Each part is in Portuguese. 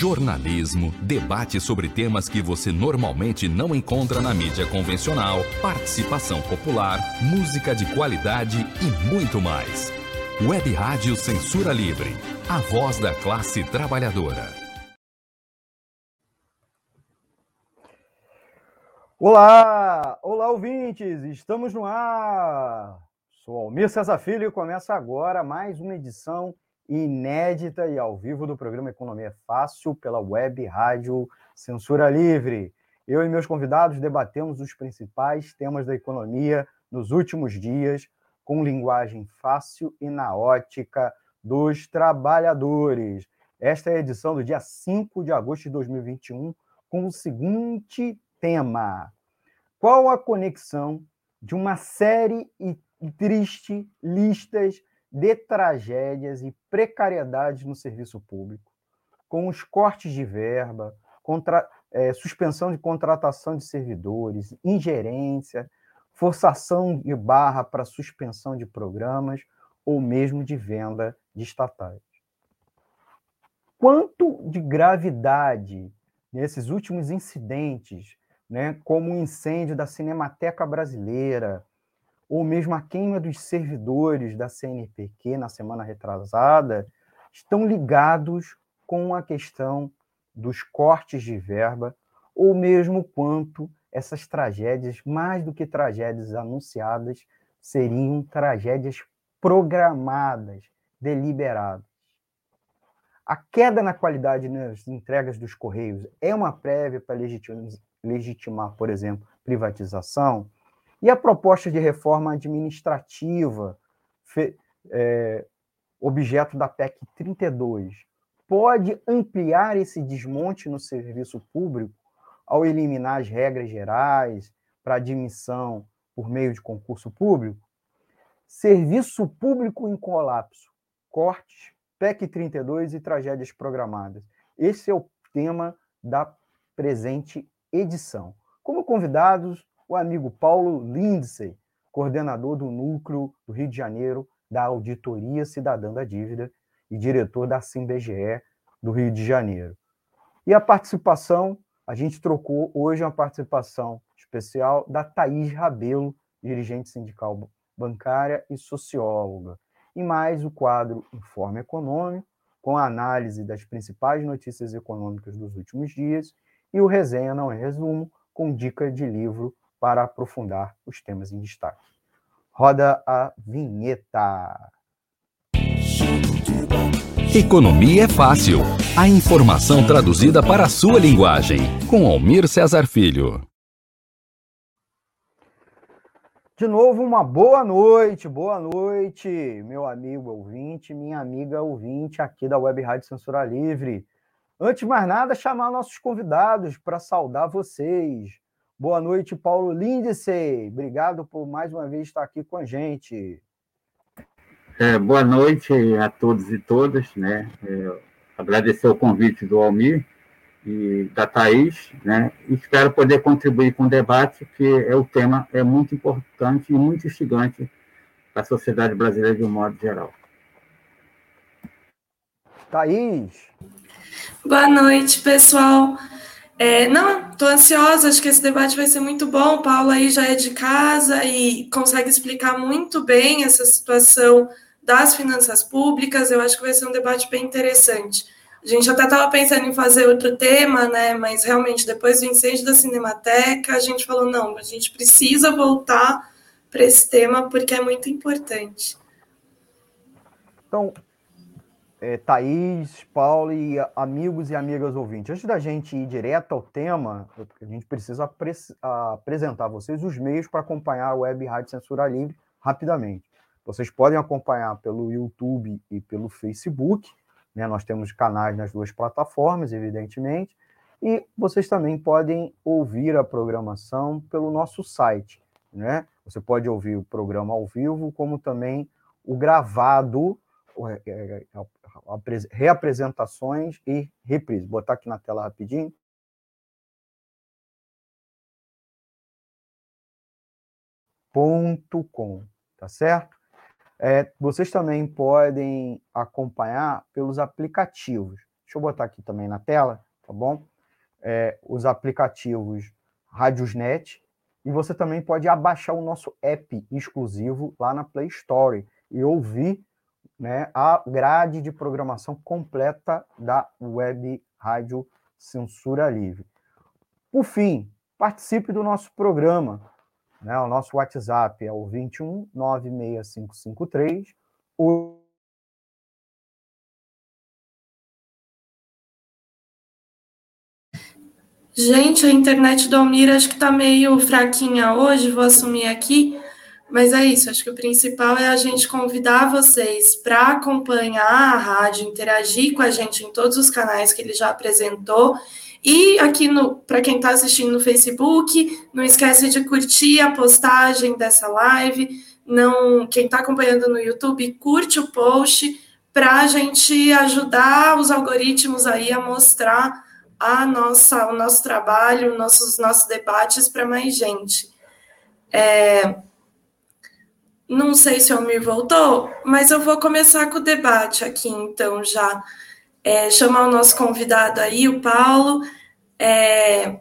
jornalismo, debate sobre temas que você normalmente não encontra na mídia convencional, participação popular, música de qualidade e muito mais. Web Rádio Censura Livre, a voz da classe trabalhadora. Olá, olá ouvintes, estamos no ar. Sou Almir César Filho e começa agora mais uma edição inédita e ao vivo do programa Economia Fácil pela web rádio Censura Livre. Eu e meus convidados debatemos os principais temas da economia nos últimos dias com linguagem fácil e na ótica dos trabalhadores. Esta é a edição do dia 5 de agosto de 2021 com o seguinte tema: Qual a conexão de uma série e triste listas de tragédias e precariedades no serviço público, com os cortes de verba, contra, é, suspensão de contratação de servidores, ingerência, forçação de barra para suspensão de programas ou mesmo de venda de estatais. Quanto de gravidade nesses últimos incidentes, né, como o incêndio da Cinemateca Brasileira, ou mesmo a queima dos servidores da CNPq na semana retrasada, estão ligados com a questão dos cortes de verba, ou mesmo quanto essas tragédias, mais do que tragédias anunciadas, seriam tragédias programadas, deliberadas. A queda na qualidade nas entregas dos Correios é uma prévia para legitimar, por exemplo, privatização? E a proposta de reforma administrativa, fe, é, objeto da PEC 32, pode ampliar esse desmonte no serviço público ao eliminar as regras gerais para admissão por meio de concurso público? Serviço público em colapso, cortes, PEC 32 e tragédias programadas. Esse é o tema da presente edição. Como convidados, o amigo Paulo Lindsay, coordenador do Núcleo do Rio de Janeiro da Auditoria Cidadã da Dívida e diretor da SimBGE do Rio de Janeiro. E a participação, a gente trocou hoje uma participação especial da Thaís Rabelo, dirigente sindical bancária e socióloga. E mais o quadro Informe Econômico, com a análise das principais notícias econômicas dos últimos dias, e o Resenha Não é Resumo, com dica de livro para aprofundar os temas em destaque. Roda a vinheta. Economia é fácil. A informação traduzida para a sua linguagem. Com Almir Cesar Filho. De novo, uma boa noite, boa noite, meu amigo ouvinte, minha amiga ouvinte aqui da Web Rádio Censura Livre. Antes de mais nada, chamar nossos convidados para saudar vocês. Boa noite, Paulo Lindsay. Obrigado por mais uma vez estar aqui com a gente. É, boa noite a todos e todas. Né? É, agradecer o convite do Almir e da Thaís. Né? Espero poder contribuir com o debate, que é o tema é muito importante e muito instigante para a sociedade brasileira de um modo geral. Thaís. Boa noite, pessoal. É, não, estou ansiosa, acho que esse debate vai ser muito bom. O Paulo aí já é de casa e consegue explicar muito bem essa situação das finanças públicas. Eu acho que vai ser um debate bem interessante. A gente até estava pensando em fazer outro tema, né? Mas realmente, depois do incêndio da Cinemateca, a gente falou: não, a gente precisa voltar para esse tema porque é muito importante. Então, é, Thaís, Paulo e amigos e amigas ouvintes. Antes da gente ir direto ao tema, a gente precisa apre apresentar a vocês os meios para acompanhar a Web Rádio Censura Livre rapidamente. Vocês podem acompanhar pelo YouTube e pelo Facebook, né? nós temos canais nas duas plataformas, evidentemente, e vocês também podem ouvir a programação pelo nosso site. Né? Você pode ouvir o programa ao vivo, como também o gravado reapresentações e reprise. Vou botar aqui na tela rapidinho. Com, tá certo? É, vocês também podem acompanhar pelos aplicativos. deixa eu botar aqui também na tela, tá bom? É, os aplicativos Radiosnet, e você também pode abaixar o nosso app exclusivo lá na Play Store e ouvir né, a grade de programação completa da Web Rádio Censura Livre. Por fim, participe do nosso programa. Né, o nosso WhatsApp é o 21 96553 o Gente, a internet do Almir acho que está meio fraquinha hoje, vou assumir aqui. Mas é isso, acho que o principal é a gente convidar vocês para acompanhar a rádio, interagir com a gente em todos os canais que ele já apresentou. E aqui para quem está assistindo no Facebook, não esquece de curtir a postagem dessa live. Não, quem está acompanhando no YouTube, curte o post para a gente ajudar os algoritmos aí a mostrar a nossa, o nosso trabalho, nossos nossos debates para mais gente. É, não sei se o Almir voltou, mas eu vou começar com o debate aqui, então, já. É, chamar o nosso convidado aí, o Paulo. É...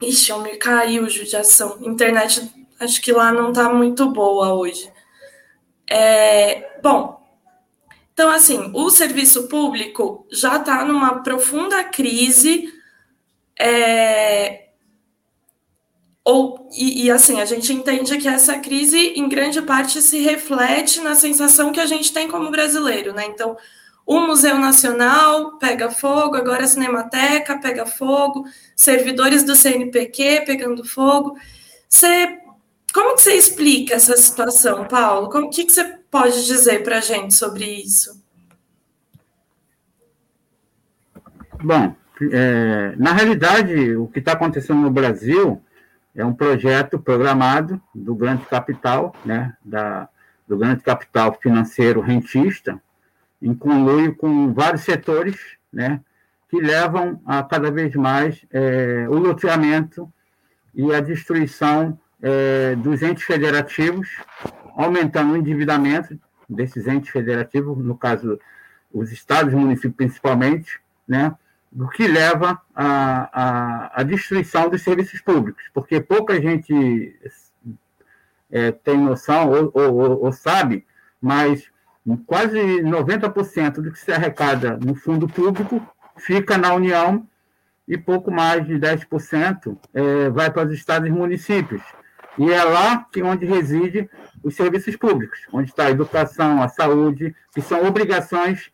Ixi, o Almir caiu, judiação. Internet, acho que lá não está muito boa hoje. É... Bom, então, assim, o serviço público já está numa profunda crise. É, ou, e, e, assim, a gente entende que essa crise, em grande parte, se reflete na sensação que a gente tem como brasileiro, né? Então, o Museu Nacional pega fogo, agora a Cinemateca pega fogo, servidores do CNPq pegando fogo. Você, como que você explica essa situação, Paulo? O que, que você pode dizer para a gente sobre isso? Bom, é, na realidade, o que está acontecendo no Brasil é um projeto programado do grande capital, né, da, do grande capital financeiro rentista, em conluio com vários setores, né, que levam a cada vez mais é, o loteamento e a destruição é, dos entes federativos, aumentando o endividamento desses entes federativos, no caso, os estados e municípios principalmente, né, o que leva à, à, à, destruição dos serviços públicos, porque pouca gente é, tem noção ou, ou, ou, sabe, mas quase 90% do que se arrecada no fundo público fica na União e pouco mais de 10% é, vai para os estados e municípios. E é lá que onde reside os serviços públicos, onde está a educação, a saúde, que são obrigações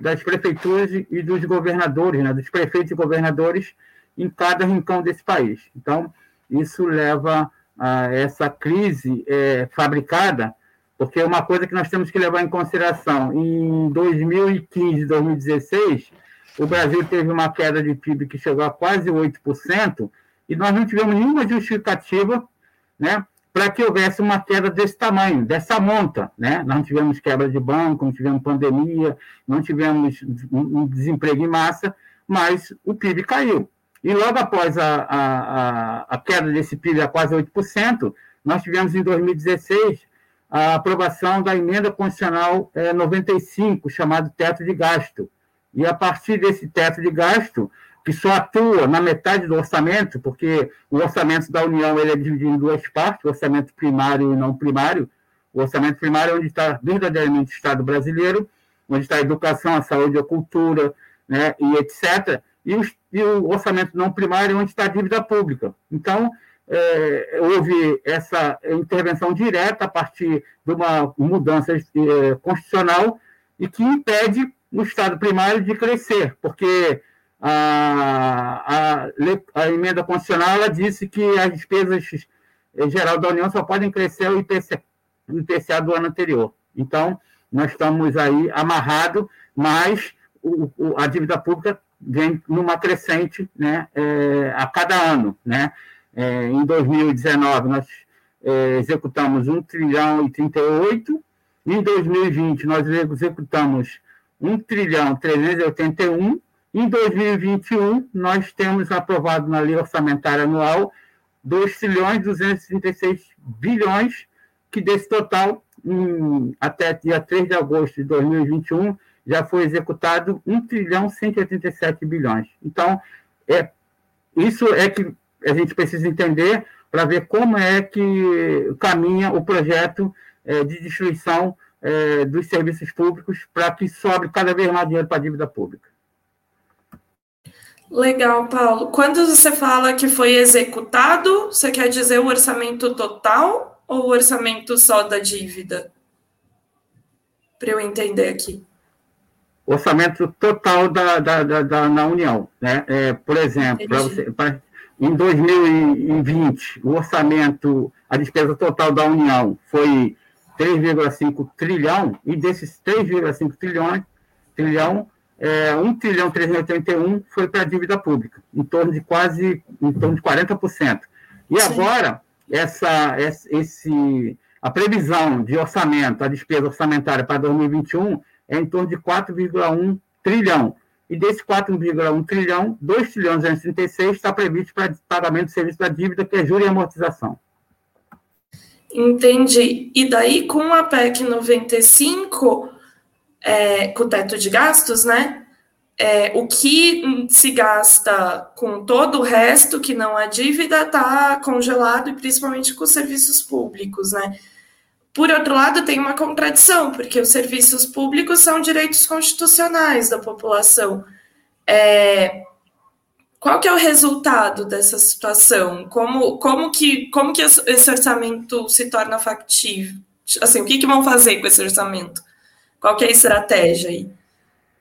das prefeituras e dos governadores, né, dos prefeitos e governadores em cada rincão desse país. Então, isso leva a essa crise é, fabricada, porque é uma coisa que nós temos que levar em consideração. Em 2015, 2016, o Brasil teve uma queda de PIB que chegou a quase 8%, e nós não tivemos nenhuma justificativa né, para que houvesse uma queda desse tamanho, dessa monta. Né? Não tivemos quebra de banco, não tivemos pandemia, não tivemos um desemprego em massa, mas o PIB caiu. E logo após a, a, a queda desse PIB a quase 8%, nós tivemos em 2016 a aprovação da emenda constitucional é, 95, chamado teto de gasto. E a partir desse teto de gasto, que só atua na metade do orçamento, porque o orçamento da União ele é dividido em duas partes, o orçamento primário e não primário. O orçamento primário é onde está verdadeiramente o Estado brasileiro, onde está a educação, a saúde, a cultura, né, e etc. E o, e o orçamento não primário é onde está a dívida pública. Então, é, houve essa intervenção direta a partir de uma mudança é, constitucional e que impede o Estado primário de crescer, porque a, a, a emenda constitucional ela disse que as despesas geral da União só podem crescer o IPCA, o IPCA do ano anterior. Então, nós estamos aí amarrados, mas o, o, a dívida pública vem numa crescente né, é, a cada ano. Né? É, em 2019, nós é, executamos 1 trilhão e 38, em 2020, nós executamos 1 trilhão 381, em 2021, nós temos aprovado na lei orçamentária anual 2 trilhões 236 bilhões, que desse total, em, até dia 3 de agosto de 2021, já foi executado 1 trilhão 187 bilhões. Então, é, isso é que a gente precisa entender para ver como é que caminha o projeto é, de destruição é, dos serviços públicos para que sobre cada vez mais dinheiro para a dívida pública. Legal, Paulo. Quando você fala que foi executado, você quer dizer o orçamento total ou o orçamento só da dívida? Para eu entender aqui. Orçamento total da, da, da, da União. Né? É, por exemplo, você, pra, em 2020, o orçamento, a despesa total da União foi 3,5 trilhão, e desses 3,5 trilhões, trilhão, é, 1 trilhão 381 foi para a dívida pública, em torno de quase, em torno de 40%. E Sim. agora, essa, esse, a previsão de orçamento, a despesa orçamentária para 2021 é em torno de 4,1 trilhão. E desse 4,1 trilhão, 2 trilhões 236 está previsto para pagamento de serviço da dívida, que é juros e amortização. Entendi. E daí, com a PEC 95, é, com o teto de gastos, né? É, o que se gasta com todo o resto, que não é dívida, está congelado, e principalmente com os serviços públicos, né? Por outro lado, tem uma contradição, porque os serviços públicos são direitos constitucionais da população. É, qual que é o resultado dessa situação? Como, como, que, como que esse orçamento se torna factível? Assim, o que, que vão fazer com esse orçamento? Qual que é a estratégia aí?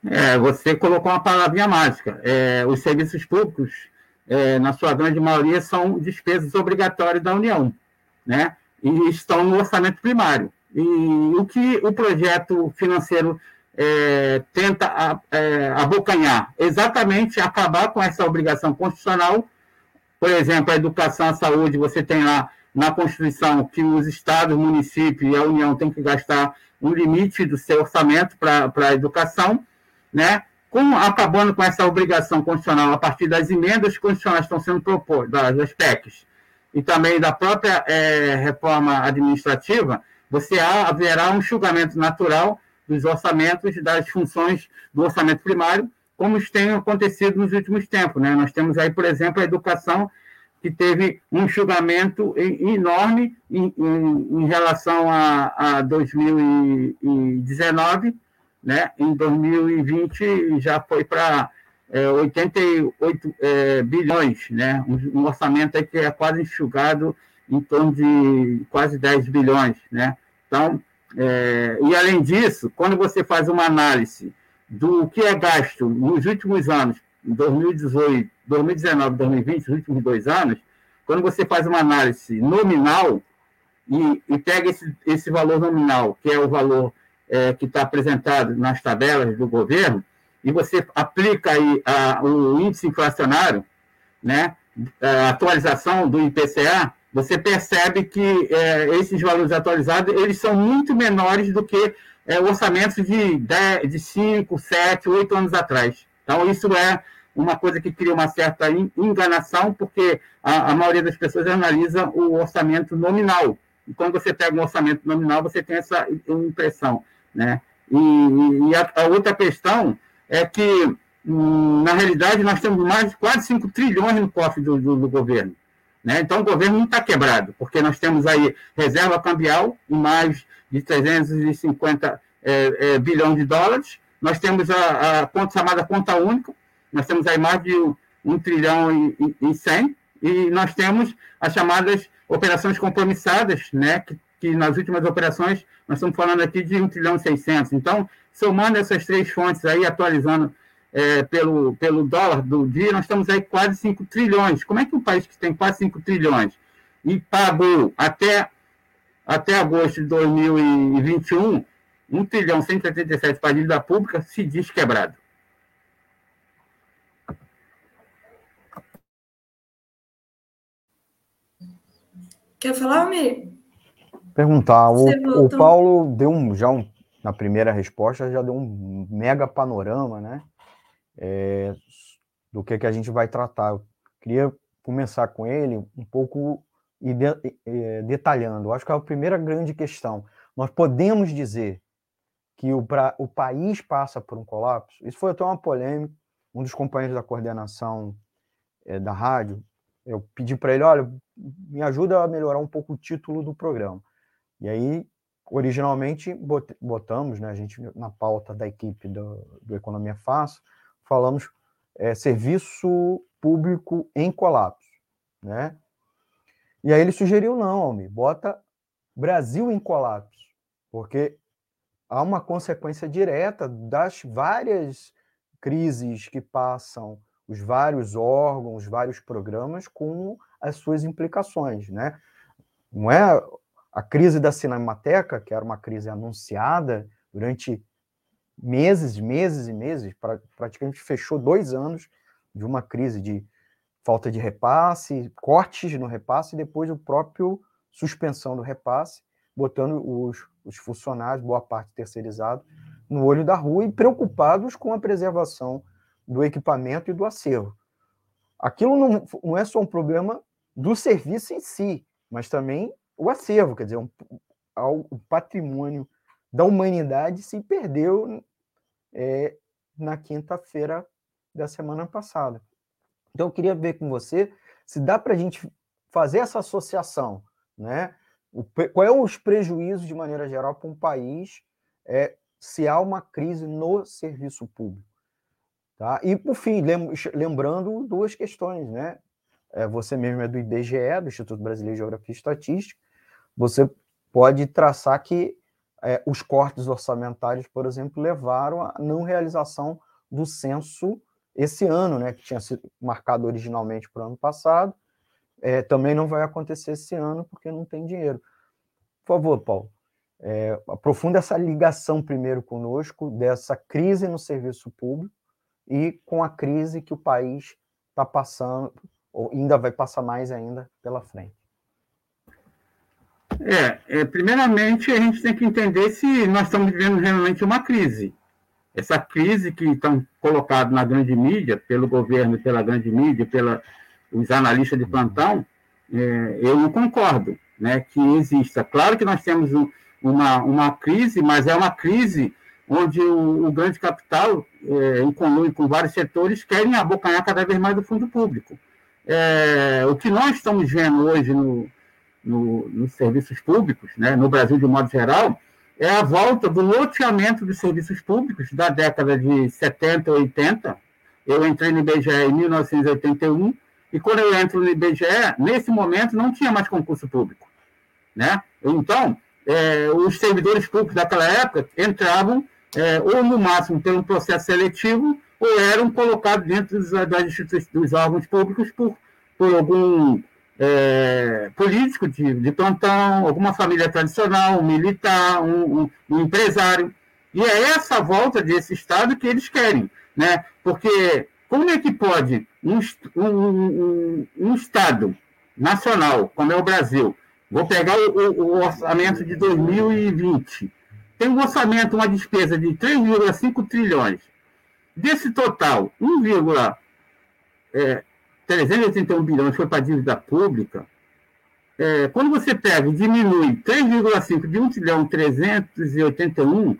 É, você colocou uma palavrinha mágica. É, os serviços públicos, é, na sua grande maioria, são despesas obrigatórias da União, né? E estão no orçamento primário. E o que o projeto financeiro é, tenta é, abocanhar exatamente acabar com essa obrigação constitucional. Por exemplo, a educação, a saúde, você tem lá na Constituição que os estados, municípios e a União têm que gastar um limite do seu orçamento para a educação, né? Com, acabando com essa obrigação constitucional a partir das emendas constitucionais estão sendo propostas, das PECs, e também da própria é, reforma administrativa, você haverá um julgamento natural dos orçamentos das funções do orçamento primário, como tem acontecido nos últimos tempos. Né? Nós temos aí, por exemplo, a educação, que teve um julgamento enorme em, em, em relação a, a 2019, né? em 2020 já foi para é, 88 é, bilhões, né? Um, um, orçamento aí que é quase enxugado em torno de quase 10 bilhões. Né? Então, é, e, além disso, quando você faz uma análise do que é gasto nos últimos anos, 2018, 2019, 2020, os últimos dois anos, quando você faz uma análise nominal e, e pega esse, esse valor nominal, que é o valor é, que está apresentado nas tabelas do governo, e você aplica aí a, o índice inflacionário, né, a atualização do IPCA, você percebe que é, esses valores atualizados eles são muito menores do que é, orçamentos de, 10, de 5, 7, 8 anos atrás. Então, isso é uma coisa que cria uma certa enganação, porque a, a maioria das pessoas analisa o orçamento nominal. E quando você pega um orçamento nominal, você tem essa impressão. Né? E, e a, a, outra questão é que, hum, na realidade, nós temos mais quase 5 trilhões no cofre do, do, do governo. Né? Então, o governo não está quebrado, porque nós temos aí reserva cambial em mais de 350 é, é, bilhões de dólares, nós temos a, a conta chamada conta única, nós temos aí mais de um, um trilhão e, e, e 100, e nós temos as chamadas operações compromissadas, né, que, que nas últimas operações nós estamos falando aqui de 1 trilhão e 600. Então, somando essas três fontes aí, atualizando é, pelo, pelo dólar do dia, nós estamos aí quase 5 trilhões. Como é que um país que tem quase 5 trilhões e pagou até, até agosto de 2021 1 trilhão 187 para a dívida pública se diz quebrado? Quer falar, Almir? Perguntar. O, o, Paulo deu um, já um, na primeira resposta, já deu um mega panorama, né? é, do que, que a gente vai tratar. Eu queria começar com ele um pouco detalhando. Eu acho que é a primeira grande questão. Nós podemos dizer que o, pra, o país passa por um colapso, isso foi até uma polêmica. Um dos companheiros da coordenação é, da rádio, eu pedi para ele: olha, me ajuda a melhorar um pouco o título do programa. E aí, originalmente, botamos, né, a gente na pauta da equipe do, do Economia Fácil, falamos é, serviço público em colapso, né? E aí ele sugeriu não, Almi, bota Brasil em colapso, porque há uma consequência direta das várias crises que passam os vários órgãos, os vários programas com as suas implicações, né? Não é a crise da Cinemateca, que era uma crise anunciada durante meses, meses e meses, praticamente fechou dois anos de uma crise de falta de repasse, cortes no repasse e depois o próprio suspensão do repasse, botando os, os funcionários, boa parte terceirizado, no olho da rua e preocupados com a preservação do equipamento e do acervo. Aquilo não, não é só um problema do serviço em si, mas também o acervo, quer dizer, um, o patrimônio da humanidade se perdeu é, na quinta-feira da semana passada. Então, eu queria ver com você se dá para a gente fazer essa associação, né? O, qual é os prejuízos, de maneira geral, para um país é, se há uma crise no serviço público? Tá? E, por fim, lembrando duas questões, né? É, você mesmo é do IBGE, do Instituto Brasileiro de Geografia e Estatística, você pode traçar que é, os cortes orçamentários, por exemplo, levaram à não realização do censo esse ano, né, que tinha sido marcado originalmente para o ano passado, é, também não vai acontecer esse ano porque não tem dinheiro. Por favor, Paulo, é, aprofunda essa ligação primeiro conosco dessa crise no serviço público e com a crise que o país está passando, ou ainda vai passar mais ainda pela frente. É, é, primeiramente a gente tem que entender se nós estamos vivendo realmente uma crise. Essa crise que estão colocados na grande mídia, pelo governo, pela grande mídia, pelos analistas de plantão, é, eu não concordo né, que exista. Claro que nós temos um, uma, uma crise, mas é uma crise onde o, o grande capital, é, em comum com vários setores, querem abocanhar cada vez mais o fundo público. É, o que nós estamos vendo hoje no, no, nos serviços públicos, né, no Brasil de modo geral, é a volta do loteamento dos serviços públicos da década de 70, 80. Eu entrei no IBGE em 1981, e quando eu entro no IBGE, nesse momento não tinha mais concurso público. Né? Então, é, os servidores públicos daquela época entravam, é, ou no máximo pelo um processo seletivo, ou eram colocados dentro dos, das dos órgãos públicos por, por algum é, político de, de, plantão, alguma família tradicional, um militar, um, um, um, empresário. E é essa volta desse Estado que eles querem, né? Porque como é que pode um, um, um Estado nacional, como é o Brasil, vou pegar o, o, orçamento de 2020, tem um orçamento, uma despesa de 3,5 trilhões. Desse total, 1, é, 381 bilhões foi para a dívida pública, é, quando você pega e diminui 3,5 de 1 trilhão 381,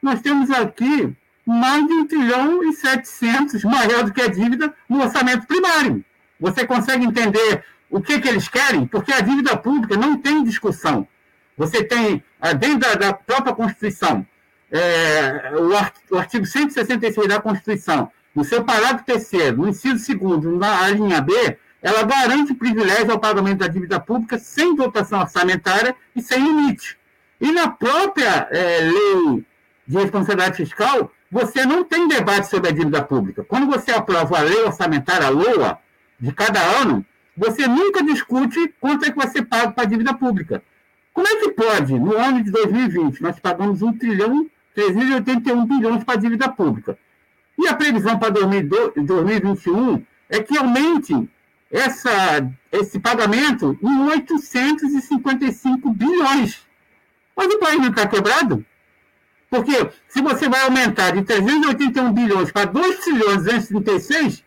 nós temos aqui mais de 1 trilhão e 700 maior do que a dívida no orçamento primário. Você consegue entender o que, que eles querem? Porque a dívida pública não tem discussão. Você tem, ah, dentro da, da própria Constituição, é, o artigo 166 da Constituição, no seu parágrafo terceiro, no inciso segundo, na linha B, ela garante privilégio ao pagamento da dívida pública sem dotação orçamentária e sem limite. E na própria é, lei de responsabilidade fiscal, você não tem debate sobre a dívida pública. Quando você aprova a lei orçamentária, a LOA, de cada ano, você nunca discute quanto é que vai ser pago para a dívida pública. Como é que pode, no ano de 2020, nós pagamos 1 trilhão 381 bilhões para a dívida pública? E a previsão para 2021 é que aumente essa, esse pagamento em 855 bilhões. Mas o país não está quebrado? Porque se você vai aumentar de 381 bilhões para 2 trilhões 236,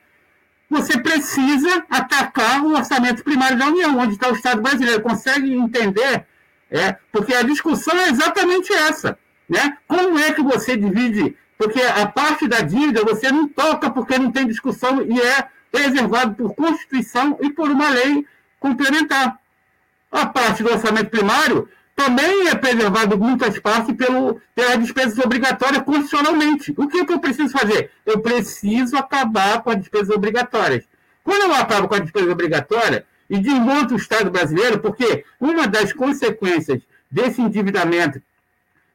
você precisa atacar o orçamento primário da União, onde está o Estado brasileiro. Consegue entender? É, porque a discussão é exatamente essa. Né? Como é que você divide? Porque a parte da dívida você não toca porque não tem discussão e é preservado por Constituição e por uma lei complementar. A parte do orçamento primário também é preservado muitas partes pelo, pela despesas obrigatórias constitucionalmente. O que, é que eu preciso fazer? Eu preciso acabar com as despesas obrigatórias. Quando eu acabo com a despesa obrigatória e desmonto o Estado brasileiro, porque uma das consequências desse endividamento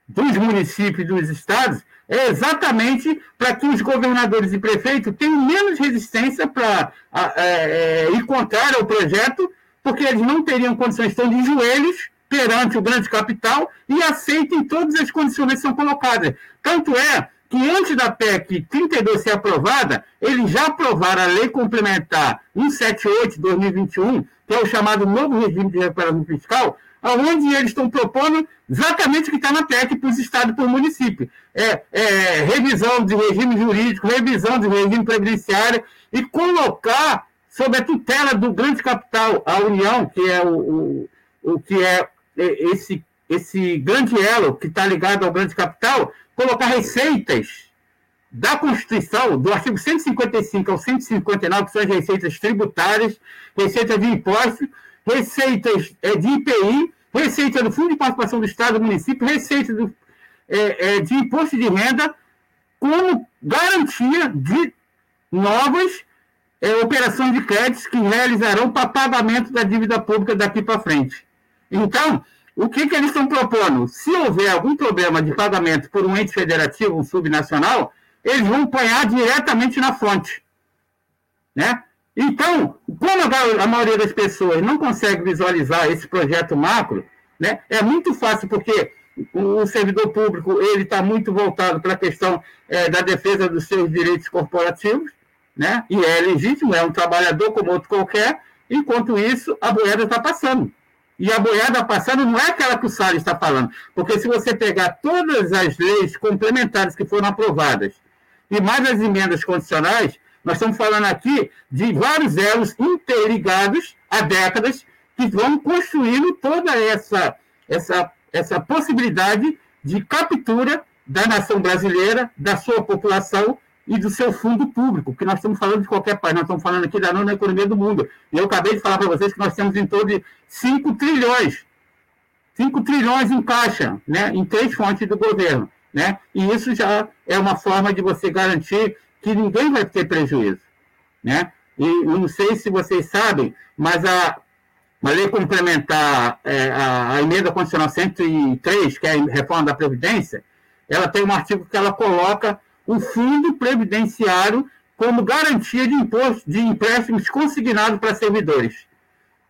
dos municípios e dos estados é exatamente para que os governadores e prefeitos tenham menos resistência para é, é, ir contra o projeto, porque eles não teriam condições, estão de joelhos perante o grande capital e aceitem todas as condições que são colocadas. Tanto é que antes da PEC 32 ser aprovada, eles já aprovaram a Lei Complementar 178-2021, que é o chamado novo regime de recuperação fiscal, onde eles estão propondo exatamente o que está na PEC para os estados e para o município. É, é, revisão de regime jurídico, revisão de regime previdenciário e colocar sob a tutela do grande capital, a União, que é o, o, o que é esse, esse grande elo que está ligado ao grande capital, colocar receitas da Constituição, do artigo 155 ao 159, que são as receitas tributárias, receitas de impostos, receitas de IPI, receita do Fundo de Participação do Estado do município, receita do, é, é, de imposto de renda, como garantia de novas é, operações de créditos que realizarão para pagamento da dívida pública daqui para frente. Então, o que, que eles estão propondo? Se houver algum problema de pagamento por um ente federativo, um subnacional, eles vão apanhar diretamente na fonte. Né? Então, como a, maioria das pessoas não consegue visualizar esse projeto macro, né, é muito fácil, porque o, servidor público ele está muito voltado para a questão é, da defesa dos seus direitos corporativos, né, e é legítimo, é um trabalhador como outro qualquer, enquanto isso, a boiada está passando. E a boiada passando não é aquela que o Salles está falando, porque se você pegar todas as leis complementares que foram aprovadas e mais as emendas condicionais, nós estamos falando aqui de vários elos interligados há décadas que vão construindo toda essa, essa, essa possibilidade de captura da nação brasileira, da sua população e do seu fundo público, que nós estamos falando de qualquer país, nós estamos falando aqui da nona economia do mundo. E eu acabei de falar para vocês que nós temos em torno de 5 trilhões, 5 trilhões em caixa, né, em três fontes do governo. Né? E isso já é uma forma de você garantir que ninguém vai ter prejuízo. Né? E eu não sei se vocês sabem, mas a, a lei complementar, é, a, a, emenda constitucional 103, que é a reforma da Previdência, ela tem um artigo que ela coloca o fundo previdenciário como garantia de imposto de empréstimos consignados para servidores.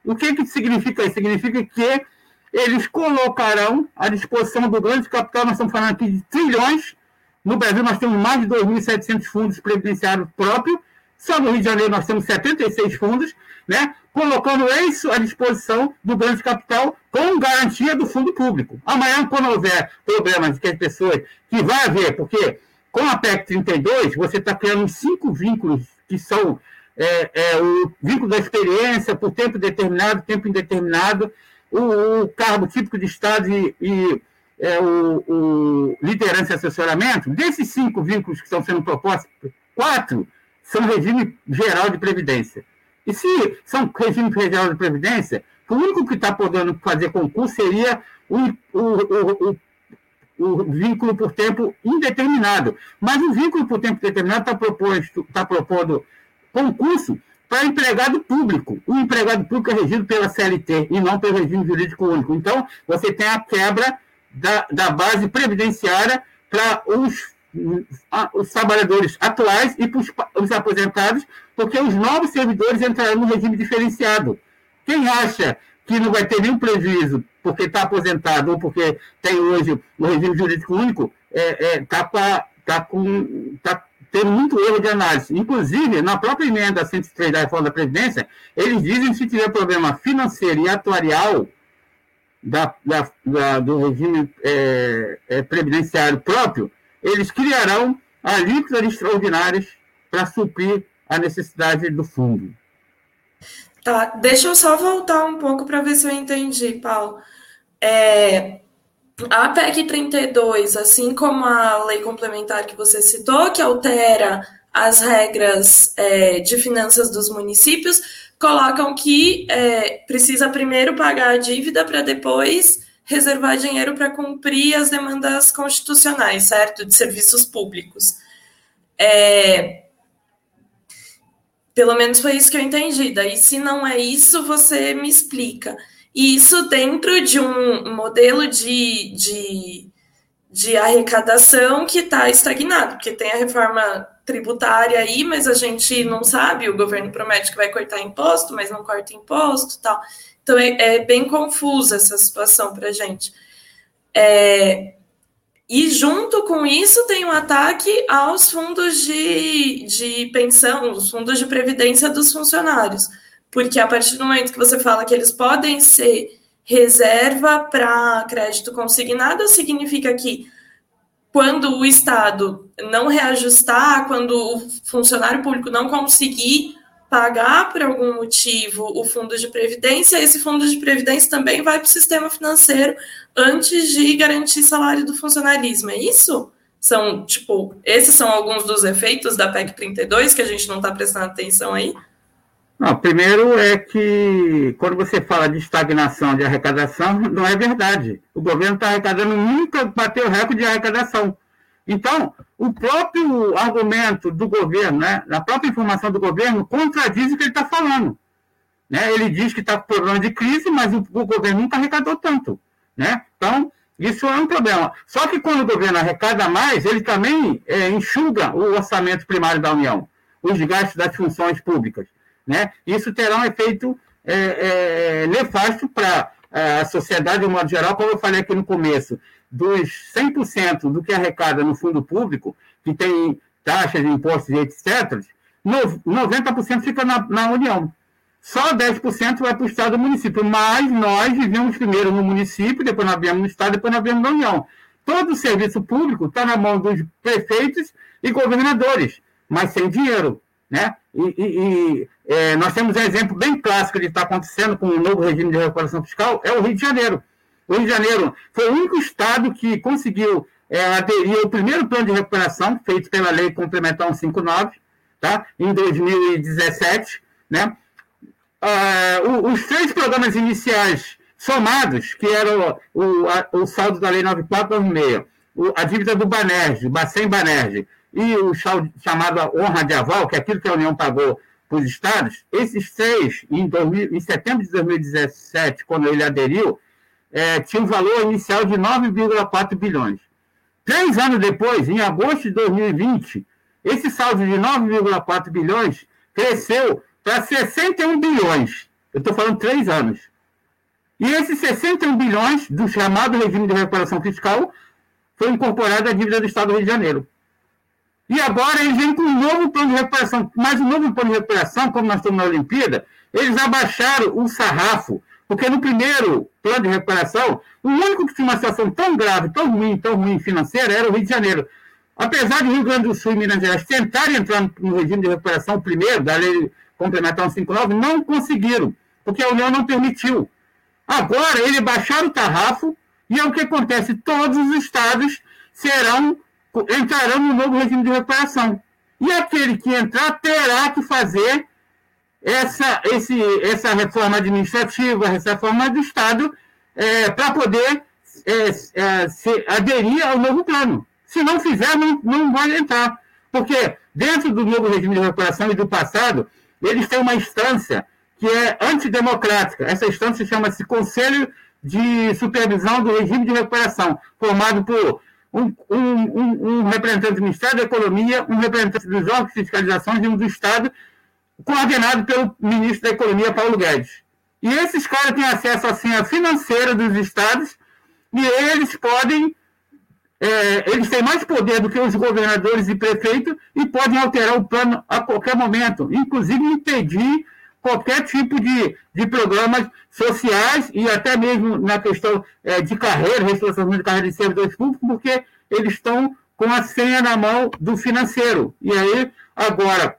O que, que significa isso? Significa que eles colocarão à disposição do grande capital, nós estamos falando aqui de trilhões, no Brasil, nós temos mais de 2.700 fundos previdenciários próprios. Só no Rio de Janeiro, nós temos 76 fundos, né? colocando isso à disposição do grande capital com garantia do fundo público. Amanhã, quando houver problemas que as pessoas, que vai haver, porque com a PEC 32, você está criando cinco vínculos que são é, é, o vínculo da experiência por tempo determinado, tempo indeterminado, o, o cargo típico de Estado e, e é, o, o, liderança e assessoramento, desses cinco vínculos que estão sendo propostos, quatro são regime geral de previdência. E se são regime geral de previdência, o único que está podendo fazer concurso seria o, o, o, vínculo por tempo indeterminado. Mas o vínculo por tempo determinado está proposto, tá propondo concurso para empregado público. O empregado público é regido pela CLT e não pelo regime jurídico único. Então, você tem a quebra da, da base previdenciária para os, os trabalhadores atuais e para os, os aposentados, porque os novos servidores entrarão no regime diferenciado. Quem acha que não vai ter nenhum prejuízo porque está aposentado ou porque tem hoje o regime jurídico único, está é, é, tá tá com, tá tendo muito erro de análise. Inclusive, na própria emenda 103 da reforma da Previdência, eles dizem que se tiver problema financeiro e atuarial, da, da, da do regime é, é, previdenciário próprio, eles criarão alíquotas extraordinárias para suprir a necessidade do fundo. Tá, deixa eu só voltar um pouco para ver se eu entendi, Paulo. É, a PEC 32, assim como a lei complementar que você citou, que altera as regras é, de finanças dos municípios, colocam que é, precisa primeiro pagar a dívida para depois reservar dinheiro para cumprir as demandas constitucionais, certo? De serviços públicos. É, pelo menos foi isso que eu entendi. Daí, se não é isso, você me explica. E isso dentro de um modelo de, de, de arrecadação que está estagnado, porque tem a reforma tributária aí, mas a gente não sabe, o governo promete que vai cortar imposto, mas não corta imposto tal. Então é, é bem confusa essa situação para a gente. É, e junto com isso tem um ataque aos fundos de, de pensão, os fundos de previdência dos funcionários. Porque a partir do momento que você fala que eles podem ser reserva para crédito consignado, significa que quando o Estado não reajustar, quando o funcionário público não conseguir pagar por algum motivo o fundo de previdência, esse fundo de previdência também vai para o sistema financeiro antes de garantir salário do funcionalismo. É isso? São, tipo, esses são alguns dos efeitos da PEC 32 que a gente não está prestando atenção aí? Não, primeiro é que quando você fala de estagnação de arrecadação, não é verdade. O governo está arrecadando, nunca bateu recorde de arrecadação. Então, o próprio argumento do governo, né, a própria informação do governo, contradiz o que ele está falando. Né? Ele diz que está com problema de crise, mas o, o governo nunca arrecadou tanto. Né? Então, isso é um problema. Só que quando o governo arrecada mais, ele também é, enxuga o orçamento primário da União, os gastos das funções públicas. Né? Isso terá um efeito é, é, nefasto para a sociedade de um modo geral, como eu falei aqui no começo dos 100% do que arrecada no fundo público, que tem taxas, impostos e etc., 90% fica na, na União. Só 10% vai para o Estado e município. Mas nós vivemos primeiro no município, depois nós viemos no Estado, depois nós viemos na União. Todo o serviço público está na mão dos prefeitos e governadores, mas sem dinheiro. Né? E, e, e é, nós temos um exemplo bem clássico de estar acontecendo com o novo regime de recuperação fiscal, é o Rio de Janeiro. O Rio de Janeiro foi o único estado que conseguiu é, aderir ao primeiro plano de recuperação, feito pela Lei Complementar 159, tá? em 2017. Né? Ah, os três programas iniciais somados, que eram o, o, o saldo da Lei 9496, a dívida do Banerj, Bacen Banerj, e o chamado honra de aval, que é aquilo que a União pagou para os estados, esses três, em, 2000, em setembro de 2017, quando ele aderiu, é, tinha um valor inicial de 9,4 bilhões. Três anos depois, em agosto de 2020, esse saldo de 9,4 bilhões cresceu para 61 bilhões. Eu estou falando três anos. E esses 61 bilhões do chamado regime de recuperação fiscal foi incorporado à dívida do Estado do Rio de Janeiro. E agora eles vêm com um novo plano de recuperação. Mas o novo plano de recuperação, como nós estamos na Olimpíada, eles abaixaram o sarrafo porque no primeiro plano de recuperação, o único que tinha uma situação tão grave, tão ruim, tão ruim financeira era o Rio de Janeiro. Apesar de Rio Grande do Sul e Minas Gerais tentarem entrar no regime de recuperação primeiro, da lei complementar 159, não conseguiram, porque a União não permitiu. Agora, ele baixaram o tarrafo, e é o que acontece, todos os estados serão, entrarão no novo regime de recuperação. E aquele que entrar terá que fazer essa, esse, essa reforma administrativa, essa reforma do Estado, é, para poder é, é, se, aderir ao novo plano. Se não fizer, não, não vai entrar. Porque dentro do novo regime de recuperação e do passado, eles têm uma instância que é antidemocrática. Essa instância chama-se Conselho de Supervisão do Regime de Recuperação, formado por um, um, um, um representante do Ministério da Economia, um representante dos órgãos de fiscalização e um do Estado, coordenado pelo ministro da Economia, Paulo Guedes. E esses caras têm acesso à senha financeira dos estados e eles podem, é, eles têm mais poder do que os governadores e prefeitos e podem alterar o plano a qualquer momento, inclusive impedir qualquer tipo de, de programas sociais e até mesmo na questão é, de carreira, restauração de carreira de servidores públicos, porque eles estão com a senha na mão do financeiro. E aí, agora,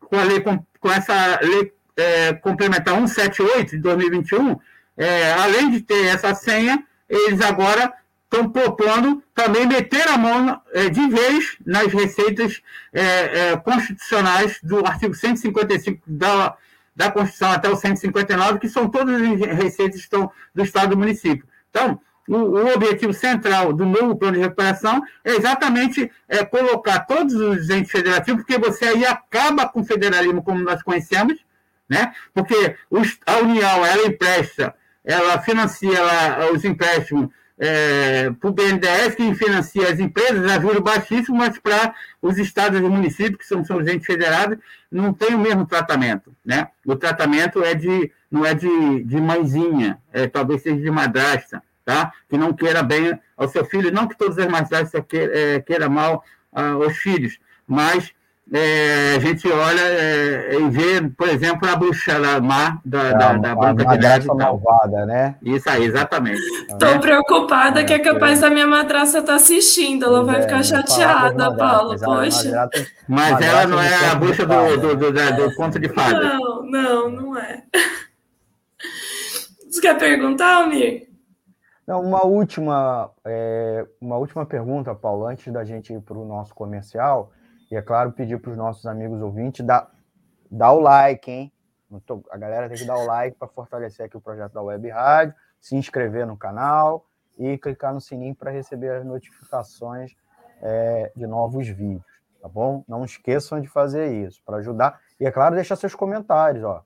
com a lei com essa lei é, complementar 178 de 2021, é, além de ter essa senha, eles agora estão propondo também meter a mão é, de vez nas receitas é, é, constitucionais do artigo 155 da, da Constituição até o 159, que são todas as receitas estão do Estado e do município. Então, o, o, objetivo central do novo plano de recuperação é exatamente é, colocar todos os entes federativos, porque você aí acaba com o federalismo como nós conhecemos, né? porque os, a União ela empresta, ela financia ela, os empréstimos é, para o BNDES, que financia as empresas a juros baixíssimos, mas para os estados e municípios, que são, são os entes federados, não tem o mesmo tratamento. Né? O tratamento é de, não é de, de mãezinha, é, talvez seja de madrasta, tá? que não queira bem ao seu filho, não que todas as madrastas queiram é, queira mal ah, aos filhos, mas é, a gente olha é, e vê, por exemplo, a bruxa lá, má da, é, da, da Branca de Neve. malvada, né? Isso aí, exatamente. Estou é. preocupada é, que é capaz da minha madraça estar tá assistindo, ela vai ficar chateada, Paulo, poxa. Mas ela não é a bruxa do, do, do, do, do conto de fada. Não, não, não é. Você quer perguntar, Almir? Não, uma última, é, uma última pergunta, Paulo, antes da gente ir para o nosso comercial. E é claro, pedir para os nossos amigos ouvintes dar, dar o like, hein? A galera tem que dar o like para fortalecer aqui o projeto da Web Rádio, se inscrever no canal e clicar no sininho para receber as notificações é, de novos vídeos, tá bom? Não esqueçam de fazer isso para ajudar. E é claro, deixar seus comentários, ó.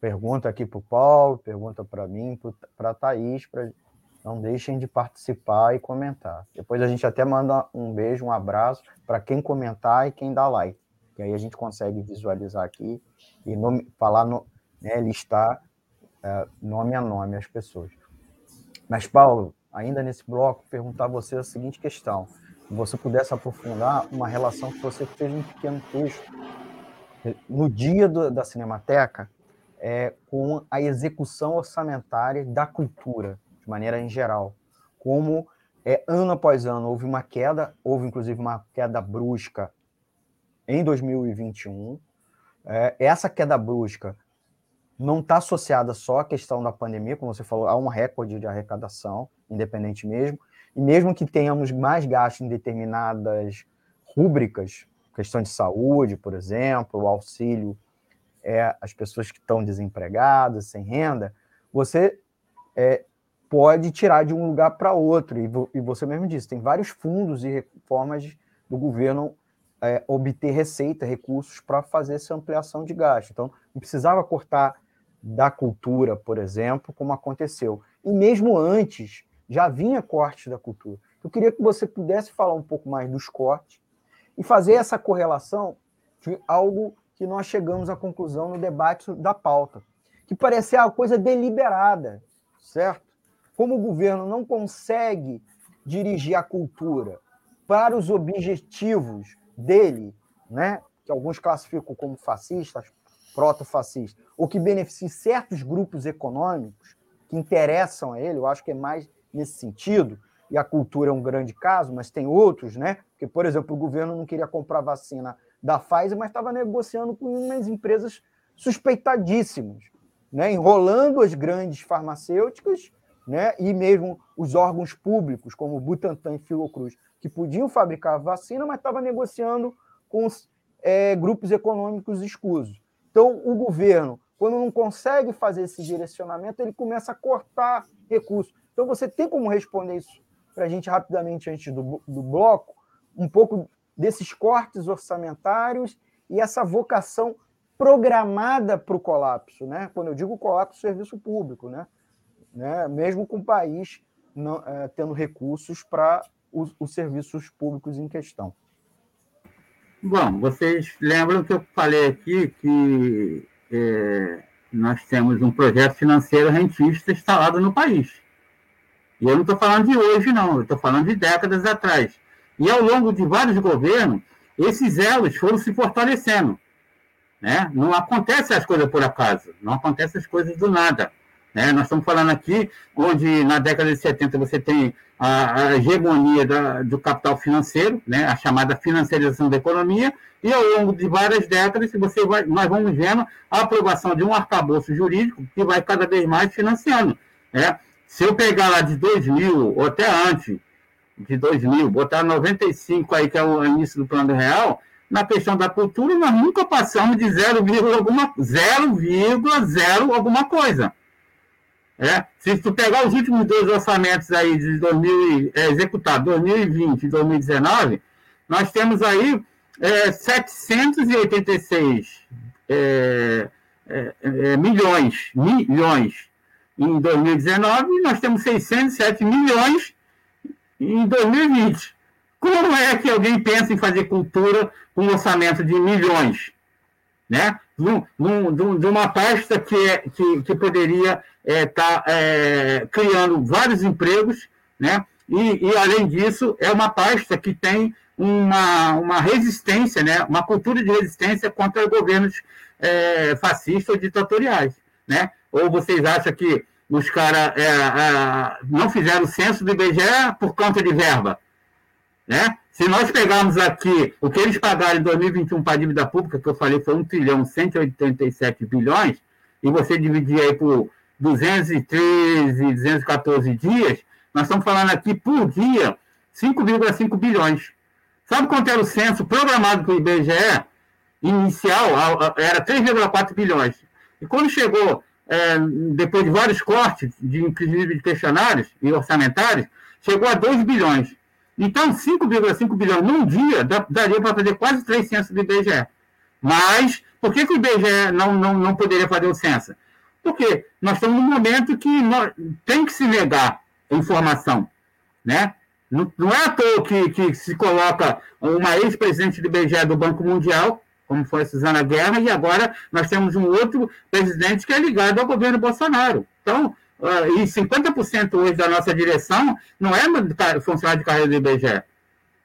Pergunta aqui para o Paulo, pergunta para mim, para a Thaís, para não deixem de participar e comentar. Depois a gente até manda um beijo, um abraço para quem comentar e quem dá like. Que aí a gente consegue visualizar aqui e nome, falar, no, né, listar é, nome a nome as pessoas. Mas, Paulo, ainda nesse bloco, perguntar a você a seguinte questão. Se você pudesse aprofundar uma relação que você fez um pequeno texto no dia do, da Cinemateca é, com a execução orçamentária da cultura de maneira em geral. Como é, ano após ano houve uma queda, houve inclusive uma queda brusca em 2021. É, essa queda brusca não está associada só à questão da pandemia, como você falou, há um recorde de arrecadação, independente mesmo, e mesmo que tenhamos mais gastos em determinadas rúbricas, questão de saúde, por exemplo, o auxílio é, as pessoas que estão desempregadas, sem renda, você é, pode tirar de um lugar para outro. E, e, você mesmo disse, tem vários fundos e formas do governo é, obter receita, recursos para fazer essa ampliação de gasto. Então, não precisava cortar da cultura, por exemplo, como aconteceu. E mesmo antes, já vinha corte da cultura. Eu queria que você pudesse falar um pouco mais dos cortes e fazer essa correlação de algo que nós chegamos à conclusão no debate da pauta, que parecia uma coisa deliberada, certo? como o governo não consegue dirigir a cultura para os objetivos dele, né, que alguns classificam como fascistas, proto-fascistas, ou que beneficiem certos grupos econômicos que interessam a ele, eu acho que é mais nesse sentido, e a cultura é um grande caso, mas tem outros, né? Porque, por exemplo, o governo não queria comprar vacina da Pfizer, mas estava negociando com umas empresas suspeitadíssimas, né? enrolando as grandes farmacêuticas né? e mesmo os órgãos públicos, como o Butantan e Fiocruz, que podiam fabricar vacina, mas estavam negociando com é, grupos econômicos escusos. Então, o governo, quando não consegue fazer esse direcionamento, ele começa a cortar recursos. Então, você tem como responder isso para a gente rapidamente antes do, do bloco, um pouco desses cortes orçamentários e essa vocação programada para o colapso, né? Quando eu digo colapso, serviço público, né? né? mesmo com o país não, é, tendo recursos para os, os, serviços públicos em questão. Bom, vocês lembram que eu falei aqui que é, nós temos um projeto financeiro rentista instalado no país. E eu não estou falando de hoje, não, eu estou falando de décadas atrás. E ao longo de vários governos, esses elos foram se fortalecendo. Né? Não acontecem as coisas por acaso, não acontecem as coisas do nada. Né? Nós estamos falando aqui onde na década de 70 você tem a, a hegemonia da, do capital financeiro, né? a chamada financiarização da economia, e ao longo de várias décadas você vai, nós vamos vendo a aprovação de um arcabouço jurídico que vai cada vez mais financiando. Né? Se eu pegar lá de 2000, ou até antes de 2000, botar 95 aí, que é o início do plano real, na questão da cultura, nós nunca passamos de 0, alguma 0,0 alguma coisa. É, se tu pegar os últimos dois orçamentos aí de 2000, é, executados, 2020 e 2019, nós temos aí é, 786 é, é, é, milhões, milhões em 2019 e nós temos 607 milhões em 2020. Como é que alguém pensa em fazer cultura com um orçamento de milhões? Né? De, uma pasta que, é, que, que poderia estar é, tá, é, criando vários empregos, né? E, e, além disso, é uma pasta que tem uma, uma resistência, né? uma cultura de resistência contra governos é, fascistas ou ditatoriais. Né? Ou vocês acham que os caras é, é, não fizeram o censo do IBGE por conta de verba? Né? Se nós pegarmos aqui o que eles pagaram em 2021 para a dívida pública, que eu falei foi 1 trilhão 187 bilhões, e você dividir aí por 213, 214 dias, nós estamos falando aqui por dia 5,5 bilhões. Sabe quanto era o censo programado para o IBGE? Inicial era 3,4 bilhões. E quando chegou, é, depois de vários cortes, de, inclusive de questionários e orçamentários, chegou a 2 bilhões. Então, 5,5 bilhões num dia daria para fazer quase três censos do IBGE. Mas, por que, que o IBGE não, não, não poderia fazer o censo? Porque nós estamos num momento que nós, tem que se negar informação. Né? Não, não é à toa que, que se coloca uma ex-presidente do IBGE do Banco Mundial, como foi Suzana Guerra, e agora nós temos um outro presidente que é ligado ao governo Bolsonaro. Então, Uh, e 50% hoje da nossa direção não é funcionário de carreira do IBGE.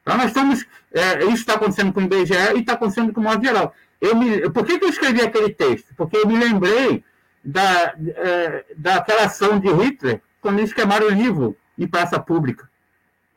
Então, nós estamos. É, isso está acontecendo com o IBGE e está acontecendo com o modo geral. Eu me, por que, que eu escrevi aquele texto? Porque eu me lembrei da, é, daquela ação de Hitler quando eles queimaram o livro em praça pública.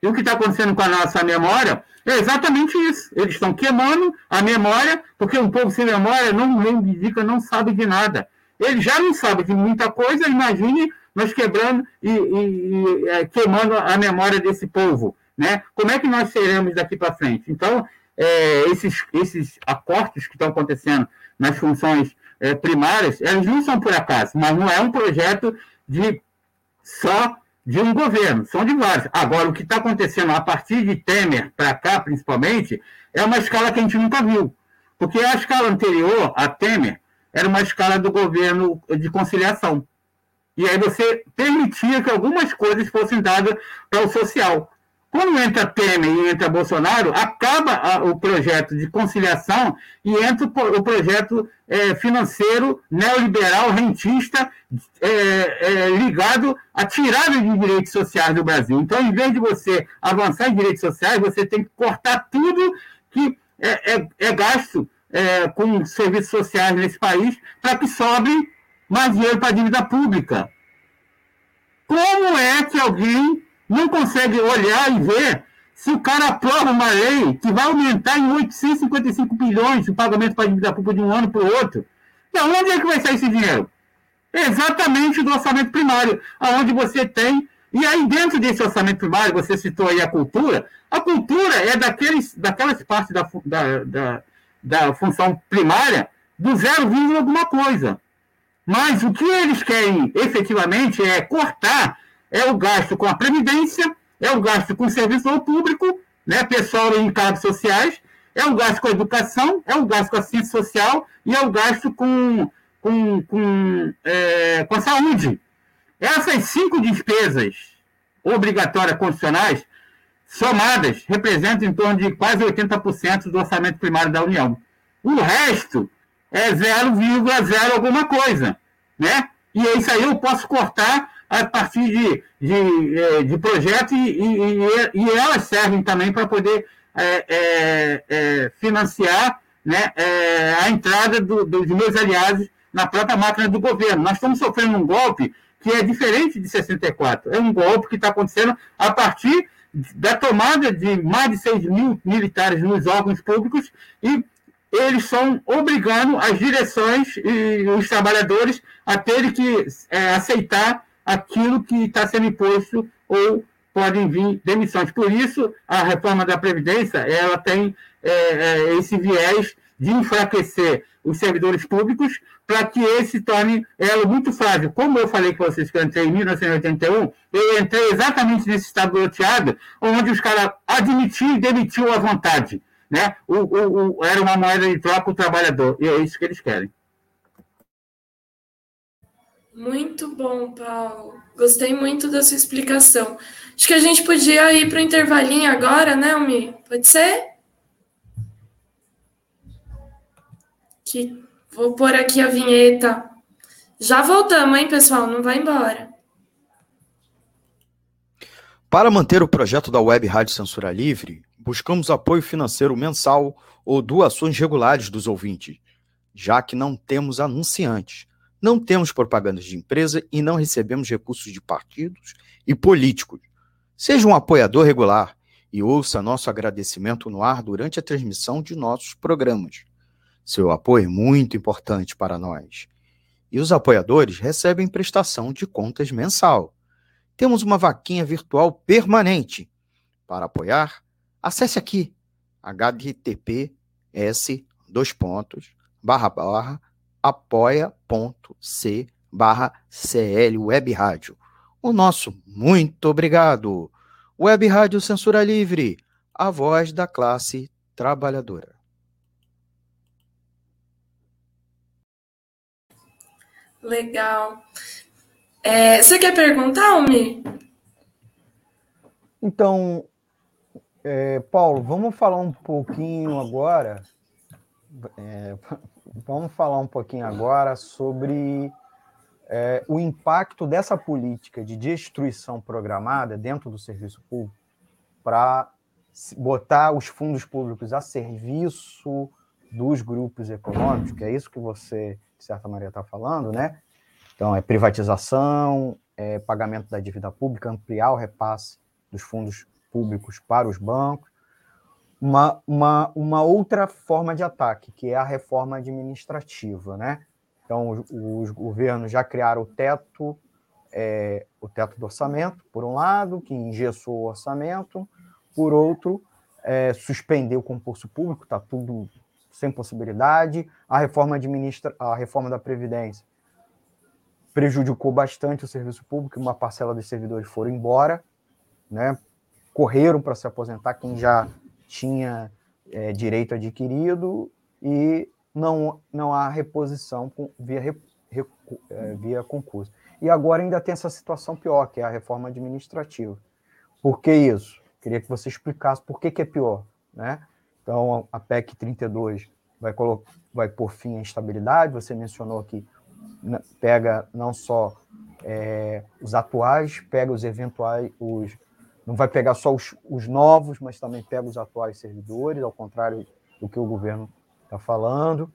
E o que está acontecendo com a nossa memória é exatamente isso. Eles estão queimando a memória, porque um povo sem memória não reivindica, não sabe de nada. Ele já não sabe de muita coisa, imagine nós quebrando e, e, e é, queimando a memória desse povo. Né? Como é que nós seremos daqui para frente? Então, é, esses, esses acortes que estão acontecendo nas funções é, primárias, eles não são por acaso, mas não é um projeto de só de um governo, são de vários. Agora, o que está acontecendo a partir de Temer para cá, principalmente, é uma escala que a gente nunca viu. Porque a escala anterior, a Temer, era uma escala do governo de conciliação. E aí você permitia que algumas coisas fossem dadas para o social. Quando entra Temer e entra Bolsonaro, acaba o projeto de conciliação e entra o projeto é, financeiro neoliberal, rentista, é, é, ligado à tirada de direitos sociais do Brasil. Então, em vez de você avançar em direitos sociais, você tem que cortar tudo que é, é, é gasto é, com serviços sociais nesse país para que sobre mais dinheiro para a dívida pública. Como é que alguém não consegue olhar e ver se o cara aprova uma lei que vai aumentar em 855 bilhões o pagamento para a dívida pública de um ano para o outro? De onde é que vai sair esse dinheiro? Exatamente do orçamento primário, aonde você tem. E aí, dentro desse orçamento primário, você citou aí a cultura, a cultura é daqueles, daquelas partes da, da, da, da função primária do zero alguma coisa. Mas o que eles querem efetivamente é cortar é o gasto com a Previdência, é o gasto com o serviço público, né, pessoal em cargos sociais, é o gasto com a educação, é o gasto com a ciência social e é o gasto com, com, com, é, com a saúde. Essas cinco despesas obrigatórias condicionais, somadas, representam em torno de quase 80% do orçamento primário da União. O resto é 0,0 alguma coisa, né? E isso aí eu posso cortar a partir de, de, é, de projetos e, e, e, elas servem também para poder é, é, é, financiar né, é, a entrada do, dos meus aliados na própria máquina do governo. Nós estamos sofrendo um golpe que é diferente de 64. É um golpe que está acontecendo a partir da tomada de mais de 6 mil militares nos órgãos públicos e eles estão obrigando as direções e os trabalhadores a terem que é, aceitar aquilo que está sendo imposto ou podem vir demissões. Por isso, a reforma da Previdência ela tem é, é, esse viés de enfraquecer os servidores públicos para que esse torne ela muito frágil. Como eu falei com vocês que eu entrei em 1981, eu entrei exatamente nesse estado bloqueado, onde os caras admitiam e demitiam à vontade. Né? O, o, o, era uma moeda de troca o trabalhador, e é isso que eles querem. Muito bom, Paulo. Gostei muito da sua explicação. Acho que a gente podia ir para o intervalinho agora, né, Almi? Pode ser? Que vou pôr aqui a vinheta. Já voltamos, hein, pessoal? Não vai embora. Para manter o projeto da Web Rádio Censura Livre, buscamos apoio financeiro mensal ou doações regulares dos ouvintes, já que não temos anunciantes não temos propagandas de empresa e não recebemos recursos de partidos e políticos. Seja um apoiador regular e ouça nosso agradecimento no ar durante a transmissão de nossos programas. Seu apoio é muito importante para nós. E os apoiadores recebem prestação de contas mensal. Temos uma vaquinha virtual permanente. Para apoiar, acesse aqui https dois pontos barra barra apoia.c barra CL Web Rádio. O nosso muito obrigado. Web Rádio Censura Livre, a voz da classe trabalhadora. Legal. É, você quer perguntar, Almi? Então, é, Paulo, vamos falar um pouquinho agora. É, Vamos falar um pouquinho agora sobre é, o impacto dessa política de destruição programada dentro do serviço público para botar os fundos públicos a serviço dos grupos econômicos, que é isso que você, de certa maneira, está falando, né? Então, é privatização, é pagamento da dívida pública, ampliar o repasse dos fundos públicos para os bancos, uma, uma, uma outra forma de ataque, que é a reforma administrativa, né? Então, os, os governos já criaram o teto, é, o teto do orçamento, por um lado, que engessou o orçamento, por outro, é, suspendeu o concurso público, está tudo sem possibilidade. A reforma, administra, a reforma da Previdência prejudicou bastante o serviço público, uma parcela dos servidores foram embora, né? correram para se aposentar, quem já tinha é, direito adquirido e não, não há reposição via, é, via concurso. E agora ainda tem essa situação pior, que é a reforma administrativa. Por que isso? Queria que você explicasse por que, que é pior. Né? Então, a PEC 32 vai, vai pôr fim à instabilidade, você mencionou que né, pega não só é, os atuais, pega os eventuais, os não vai pegar só os, os novos, mas também pega os atuais servidores, ao contrário do que o governo está falando.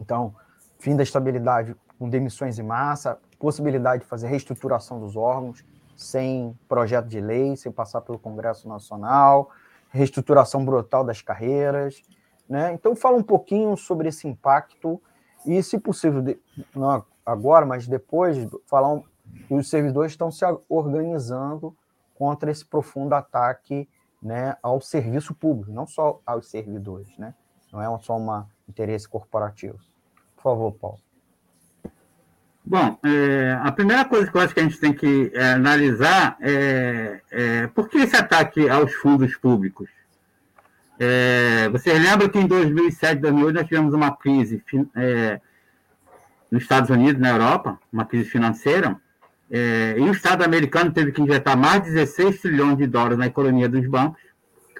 Então, fim da estabilidade com demissões em massa, possibilidade de fazer reestruturação dos órgãos sem projeto de lei, sem passar pelo Congresso Nacional, reestruturação brutal das carreiras. Né? Então, fala um pouquinho sobre esse impacto e, se possível, de, não agora, mas depois, falar um, os servidores estão se organizando contra esse profundo ataque né, ao serviço público, não só aos servidores, né? Não é só um interesse corporativo. Por favor, Paulo. Bom, é, a primeira coisa que eu acho que a gente tem que é, analisar é, é, por que esse ataque aos fundos públicos. É, vocês lembram que em 2007, 2008, nós tivemos uma crise é, nos Estados Unidos, na Europa, uma crise financeira, é, e o Estado americano teve que injetar mais de 16 trilhões de dólares na economia dos bancos,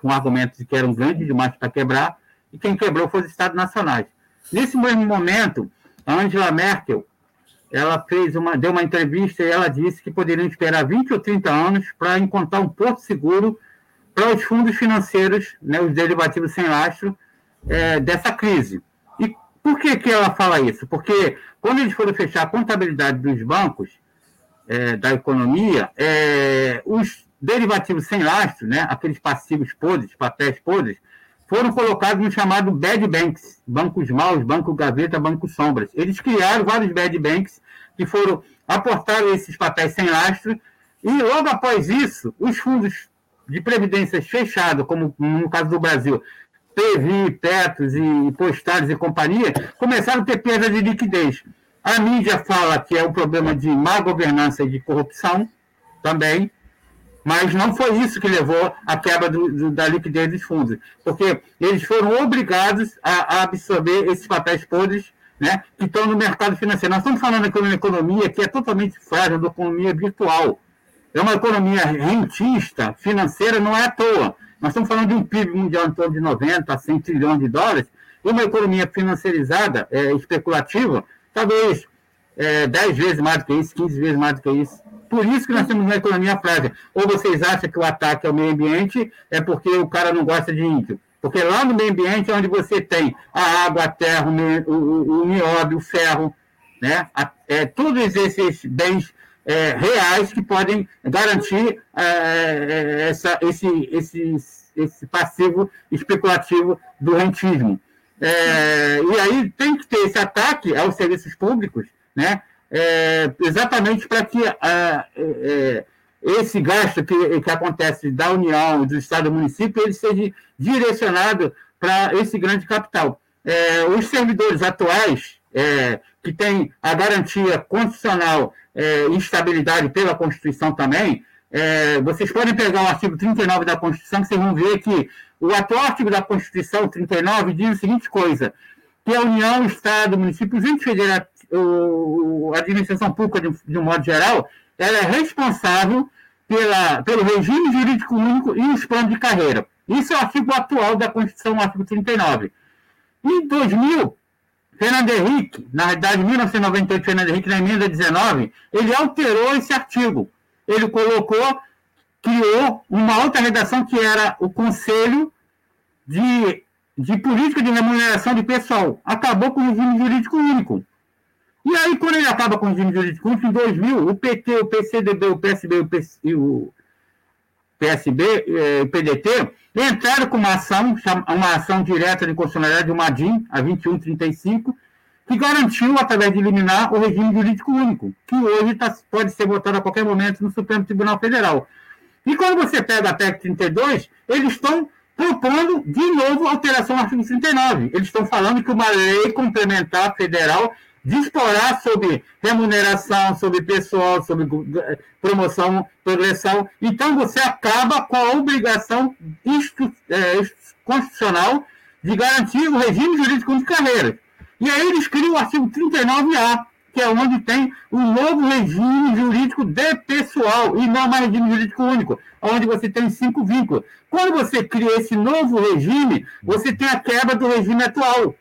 com argumentos de que eram grandes demais para quebrar, e quem quebrou foi os Estados Nacionais. Nesse mesmo momento, a Angela Merkel ela fez uma, deu uma entrevista e ela disse que poderiam esperar 20 ou 30 anos para encontrar um porto seguro para os fundos financeiros, né, os derivativos sem lastro, é, dessa crise. E por que, que ela fala isso? Porque quando eles foram fechar a contabilidade dos bancos, é, da economia, é, os derivativos sem lastro, né, aqueles passivos podres, papéis podres, foram colocados no chamado bad banks, bancos maus, banco gaveta, banco sombras. Eles criaram vários bad banks que foram aportaram esses papéis sem lastro, e logo após isso, os fundos de previdências fechados, como no caso do Brasil, PVI, Petros e Postares e companhia, começaram a ter perda de liquidez. A mídia fala que é um problema de má governança e de corrupção também, mas não foi isso que levou à quebra do, do, da liquidez dos fundos, porque eles foram obrigados a, a, absorver esses papéis podres né, que estão no mercado financeiro. Nós estamos falando aqui de uma economia que é totalmente frágil, uma economia virtual. É uma economia rentista, financeira, não é à toa. Nós estamos falando de um PIB mundial em torno de 90 a 100 trilhões de dólares, e uma economia financiarizada, é, especulativa, talvez é, 10 vezes mais do que isso, 15 vezes mais do que isso. Por isso que nós temos uma economia frágil. Ou vocês acham que o ataque ao meio ambiente é porque o cara não gosta de índio? Porque lá no meio ambiente é onde você tem a água, a terra, o, o, o nióbio, o ferro, né? é, todos esses bens é, reais que podem garantir é, é, essa, esse, esse, esse passivo especulativo do rentismo. É, e aí tem que ter esse ataque aos serviços públicos, né? É, exatamente para que é, é, esse gasto que, que acontece da União, do Estado e do município, ele seja direcionado para esse grande capital. É, os servidores atuais, é, que têm a garantia constitucional e estabilidade pela Constituição também, vocês podem pegar o artigo 39 da Constituição, que vocês vão ver que o atual artigo da Constituição 39 diz a seguinte coisa, que a União, Estado, município, entes federativos, o, a administração pública, de, de um modo geral, ela é responsável pela, pelo regime jurídico único e os planos de carreira. Isso é o artigo atual da Constituição, o artigo 39. Em 2000, Fernando Henrique, na realidade, em 1998, Fernando Henrique, na emenda 19, ele alterou esse artigo. Ele colocou, criou uma outra redação que era o Conselho de, de Política de Remuneração de Pessoal. Acabou com o regime jurídico único. E aí, quando ele acaba com o regime jurídico em 2000, o PT, o PCDB, o PSB o PC, e o PSB, eh, o PDT, entraram com uma ação, uma ação direta de constitucionalidade, uma DIN, a 2135, que garantiu, através de eliminar, o regime jurídico único, que hoje tá, pode ser votado a qualquer momento no Supremo Tribunal Federal. E quando você pega a PEC 32, eles estão propondo, de novo, alteração ao artigo 39. Eles estão falando que uma lei complementar federal de explorar sobre remuneração, sobre pessoal, sobre promoção, progressão. Então, você acaba com a obrigação é, constitucional de garantir o regime jurídico de carreira. E aí eles criam o artigo 39A, que é onde tem um novo regime jurídico de pessoal, e não mais regime jurídico único, onde você tem cinco vínculos. Quando você cria esse novo regime, você tem a quebra do regime atual.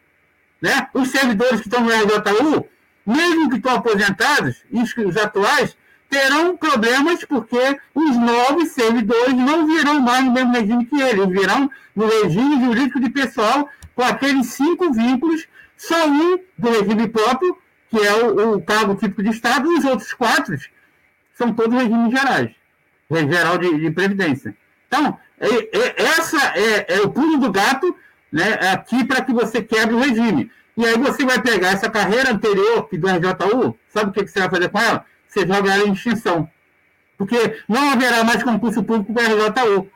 Né? Os servidores que estão no RJU, mesmo que estão aposentados, os atuais, terão problemas porque os novos servidores não virão mais no mesmo regime que eles, virão no regime jurídico de pessoal com aqueles cinco vínculos, só um do regime próprio, que é o, o cargo típico de Estado, e os outros quatro são todos regimes gerais, geral de, de previdência. Então, é, é, essa é, é o pulo do gato né, aqui para que você quebre o regime. E aí você vai pegar essa carreira anterior que do RJU, sabe o que, que você vai fazer com ela? Você joga ela em extinção. Porque não haverá mais concurso público para RJU.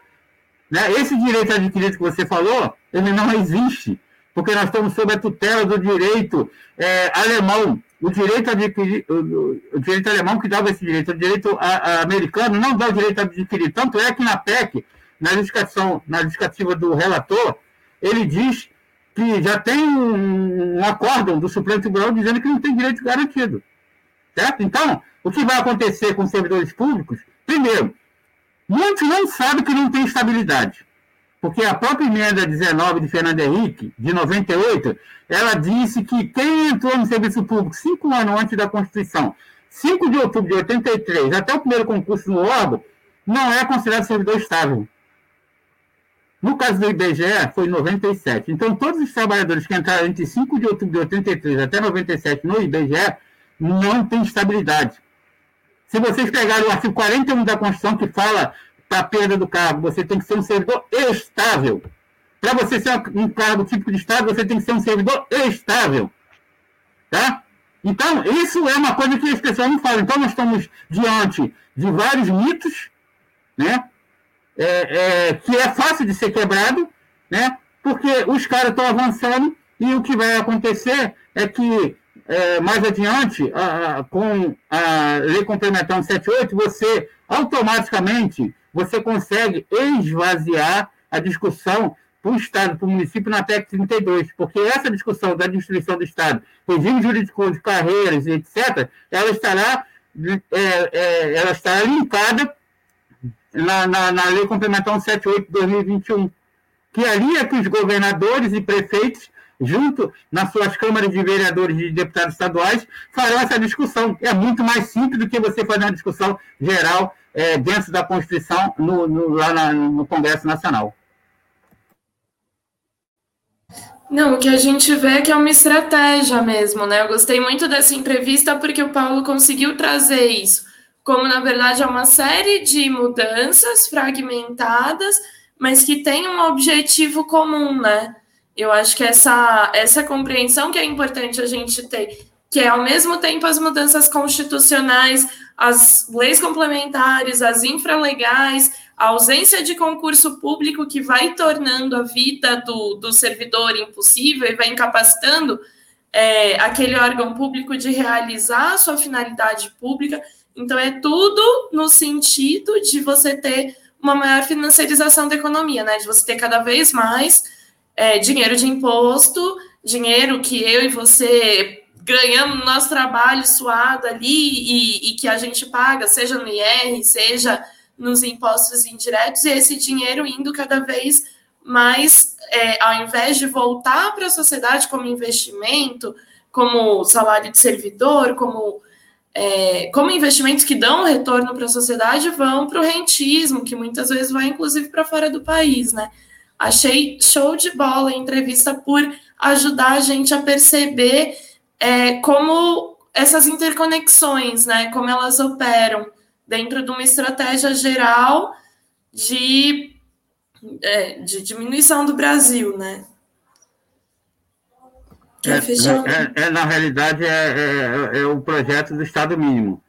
Né? Esse direito adquirido que você falou, ele não existe, porque nós estamos sob a tutela do direito é, alemão. O direito, adquirido, o, direito alemão que dava esse direito, o direito a, a americano não dá o direito adquirido. Tanto é que na PEC, na justificação, na justificativa do relator, ele diz que já tem um, um acórdão do Supremo Tribunal dizendo que não tem direito garantido. Certo? Então, o que vai acontecer com os servidores públicos? Primeiro, muitos não sabem que não tem estabilidade. Porque a própria emenda 19 de Fernando Henrique, de 98, ela disse que quem entrou no serviço público cinco anos antes da Constituição, 5 de outubro de 83, até o primeiro concurso no órgão, não é considerado servidor estável. No caso do IBGE, foi 97. Então, todos os trabalhadores que entraram entre 5 de outubro de 83 até 97 no IBGE não têm estabilidade. Se vocês pegarem o artigo 41 da Constituição, que fala para a perda do cargo, você tem que ser um servidor estável. Para você ser um cargo típico de Estado, você tem que ser um servidor estável. Tá? Então, isso é uma coisa que as pessoas não falam. Então, nós estamos diante de vários mitos, né? É, é, que é fácil de ser quebrado, né? Porque os caras estão avançando e o que vai acontecer é que é, mais adiante, a, a, com a Lei Complementar 178, você automaticamente você consegue esvaziar a discussão para o Estado, para o município na PEC 32, porque essa discussão da destruição do Estado, regime jurídico de carreiras, etc., ela estará, é, é, ela estará linkada na, na, na Lei Complementar 178 de 2021, que ali é que os governadores e prefeitos junto nas suas câmaras de vereadores e deputados estaduais, farão essa discussão. É muito mais simples do que você fazer uma discussão geral é, dentro da Constituição no, no, lá na, no Congresso Nacional. Não, o que a gente vê é que é uma estratégia mesmo, né? Eu gostei muito dessa entrevista porque o Paulo conseguiu trazer isso, como na verdade é uma série de mudanças fragmentadas, mas que tem um objetivo comum, né? Eu acho que essa, essa compreensão que é importante a gente ter, que é ao mesmo tempo as mudanças constitucionais, as leis complementares, as infralegais, a ausência de concurso público que vai tornando a vida do, do servidor impossível e vai incapacitando é, aquele órgão público de realizar a sua finalidade pública. Então, é tudo no sentido de você ter uma maior financiarização da economia, né? De você ter cada vez mais é, dinheiro de imposto, dinheiro que eu e você ganhamos no nosso trabalho suado ali e, e, que a gente paga, seja no IR, seja nos impostos indiretos, e esse dinheiro indo cada vez mais, é, ao invés de voltar para a sociedade como investimento, como salário de servidor, como, é, como investimentos que dão retorno para a sociedade, vão para o rentismo, que muitas vezes vai inclusive para fora do país, né? Achei show de bola a entrevista por ajudar a gente a perceber é, como essas interconexões, né, como elas operam dentro de uma estratégia geral de, é, de diminuição do Brasil, né? É, é, é, na realidade, é, é, o projeto do Estado mínimo.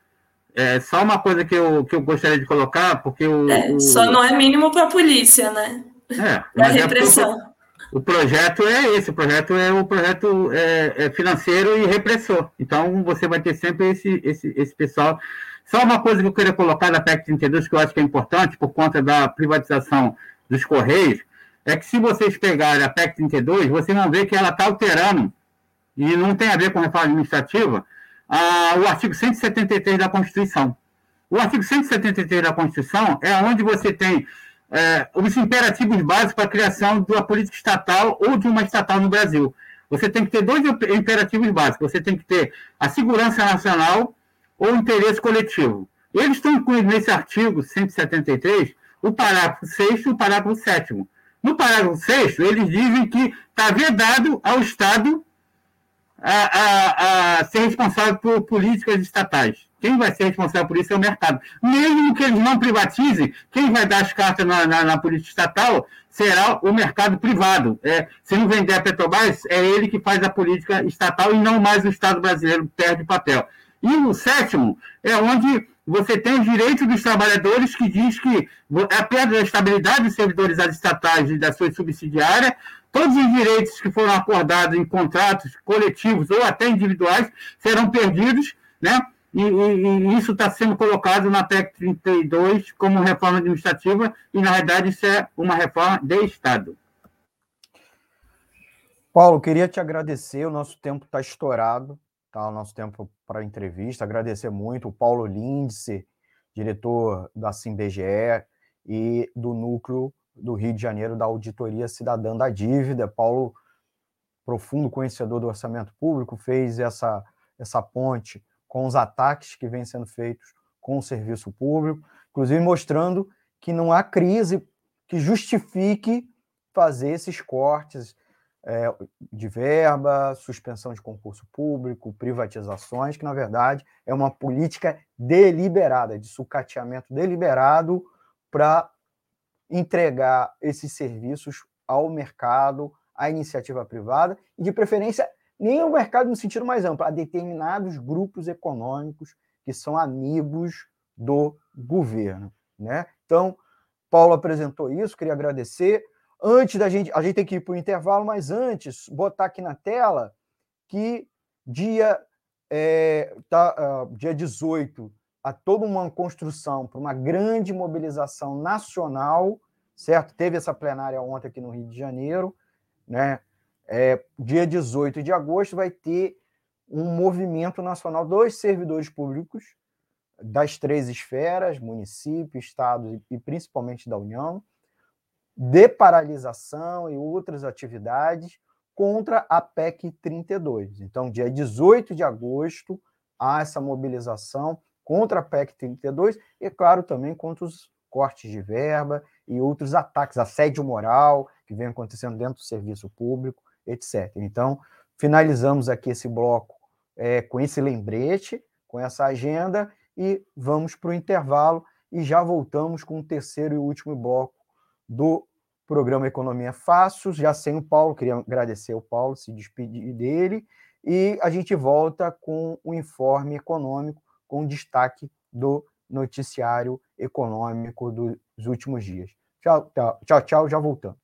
É só uma coisa que eu, que eu gostaria de colocar, porque o, o... Só não é mínimo para a polícia, né? É, da repressão. O projeto é esse, o projeto é o projeto é, é financeiro e repressor. Então, você vai ter sempre esse, esse, esse pessoal. Só uma coisa que eu queria colocar na PEC 32, que eu acho que é importante, por conta da privatização dos Correios, é que se vocês pegarem a PEC 32, vocês vão ver que ela está alterando, e não tem a ver com reforma administrativa, a, o artigo 173 da Constituição. O artigo 173 da Constituição é onde você tem é, os imperativos básicos para a criação de uma política estatal ou de uma estatal no Brasil. Você tem que ter dois imperativos básicos. Você tem que ter a segurança nacional ou o interesse coletivo. Eles estão incluindo nesse artigo 173 o parágrafo 6 e o parágrafo 7. No parágrafo 6, eles dizem que está vedado ao Estado a, a, a ser responsável por políticas estatais. Quem vai ser responsável por isso é o mercado. Mesmo que eles não privatizem, quem vai dar as cartas na, na, na política estatal será o mercado privado. É, se não vender a Petrobras, é ele que faz a política estatal e não mais o Estado brasileiro perde papel. E o sétimo é onde você tem os direitos dos trabalhadores, que diz que a perda da estabilidade dos servidores estatais e da sua subsidiária, todos os direitos que foram acordados em contratos coletivos ou até individuais serão perdidos, né? E, e, e isso está sendo colocado na PEC 32 como reforma administrativa, e na verdade isso é uma reforma de Estado. Paulo, queria te agradecer, o nosso tempo está estourado, tá? O nosso tempo para entrevista, agradecer muito o Paulo Lindsay, diretor da SimBGE e do núcleo do Rio de Janeiro da Auditoria Cidadã da Dívida. Paulo, profundo conhecedor do orçamento público, fez essa, essa ponte com os ataques que vêm sendo feitos com o serviço público, inclusive mostrando que não há crise que justifique fazer esses cortes é, de verba, suspensão de concurso público, privatizações, que na verdade é uma política deliberada, de sucateamento deliberado para entregar esses serviços ao mercado, à iniciativa privada e, de preferência, nem o mercado no sentido mais amplo, a determinados grupos econômicos que são amigos do governo. Né? Então, Paulo apresentou isso, queria agradecer. Antes da gente, a gente tem que ir para o intervalo, mas antes, botar aqui na tela que dia, é, tá, uh, dia 18 há toda uma construção para uma grande mobilização nacional, certo? Teve essa plenária ontem aqui no Rio de Janeiro, né? É, dia 18 de agosto vai ter um movimento nacional dos servidores públicos das três esferas, município, estado e principalmente da União, de paralisação e outras atividades contra a PEC 32. Então, dia 18 de agosto, há essa mobilização contra a PEC 32 e, claro, também contra os cortes de verba e outros ataques, assédio moral que vem acontecendo dentro do serviço público, etc. Então, finalizamos aqui esse bloco é, com esse lembrete, com essa agenda e vamos para o intervalo e já voltamos com o terceiro e último bloco do programa Economia Fácil, já sem o Paulo, queria agradecer ao Paulo, se despedir dele, e a gente volta com o informe econômico, com destaque do noticiário econômico dos últimos dias. Tchau, tchau, tchau, já voltamos.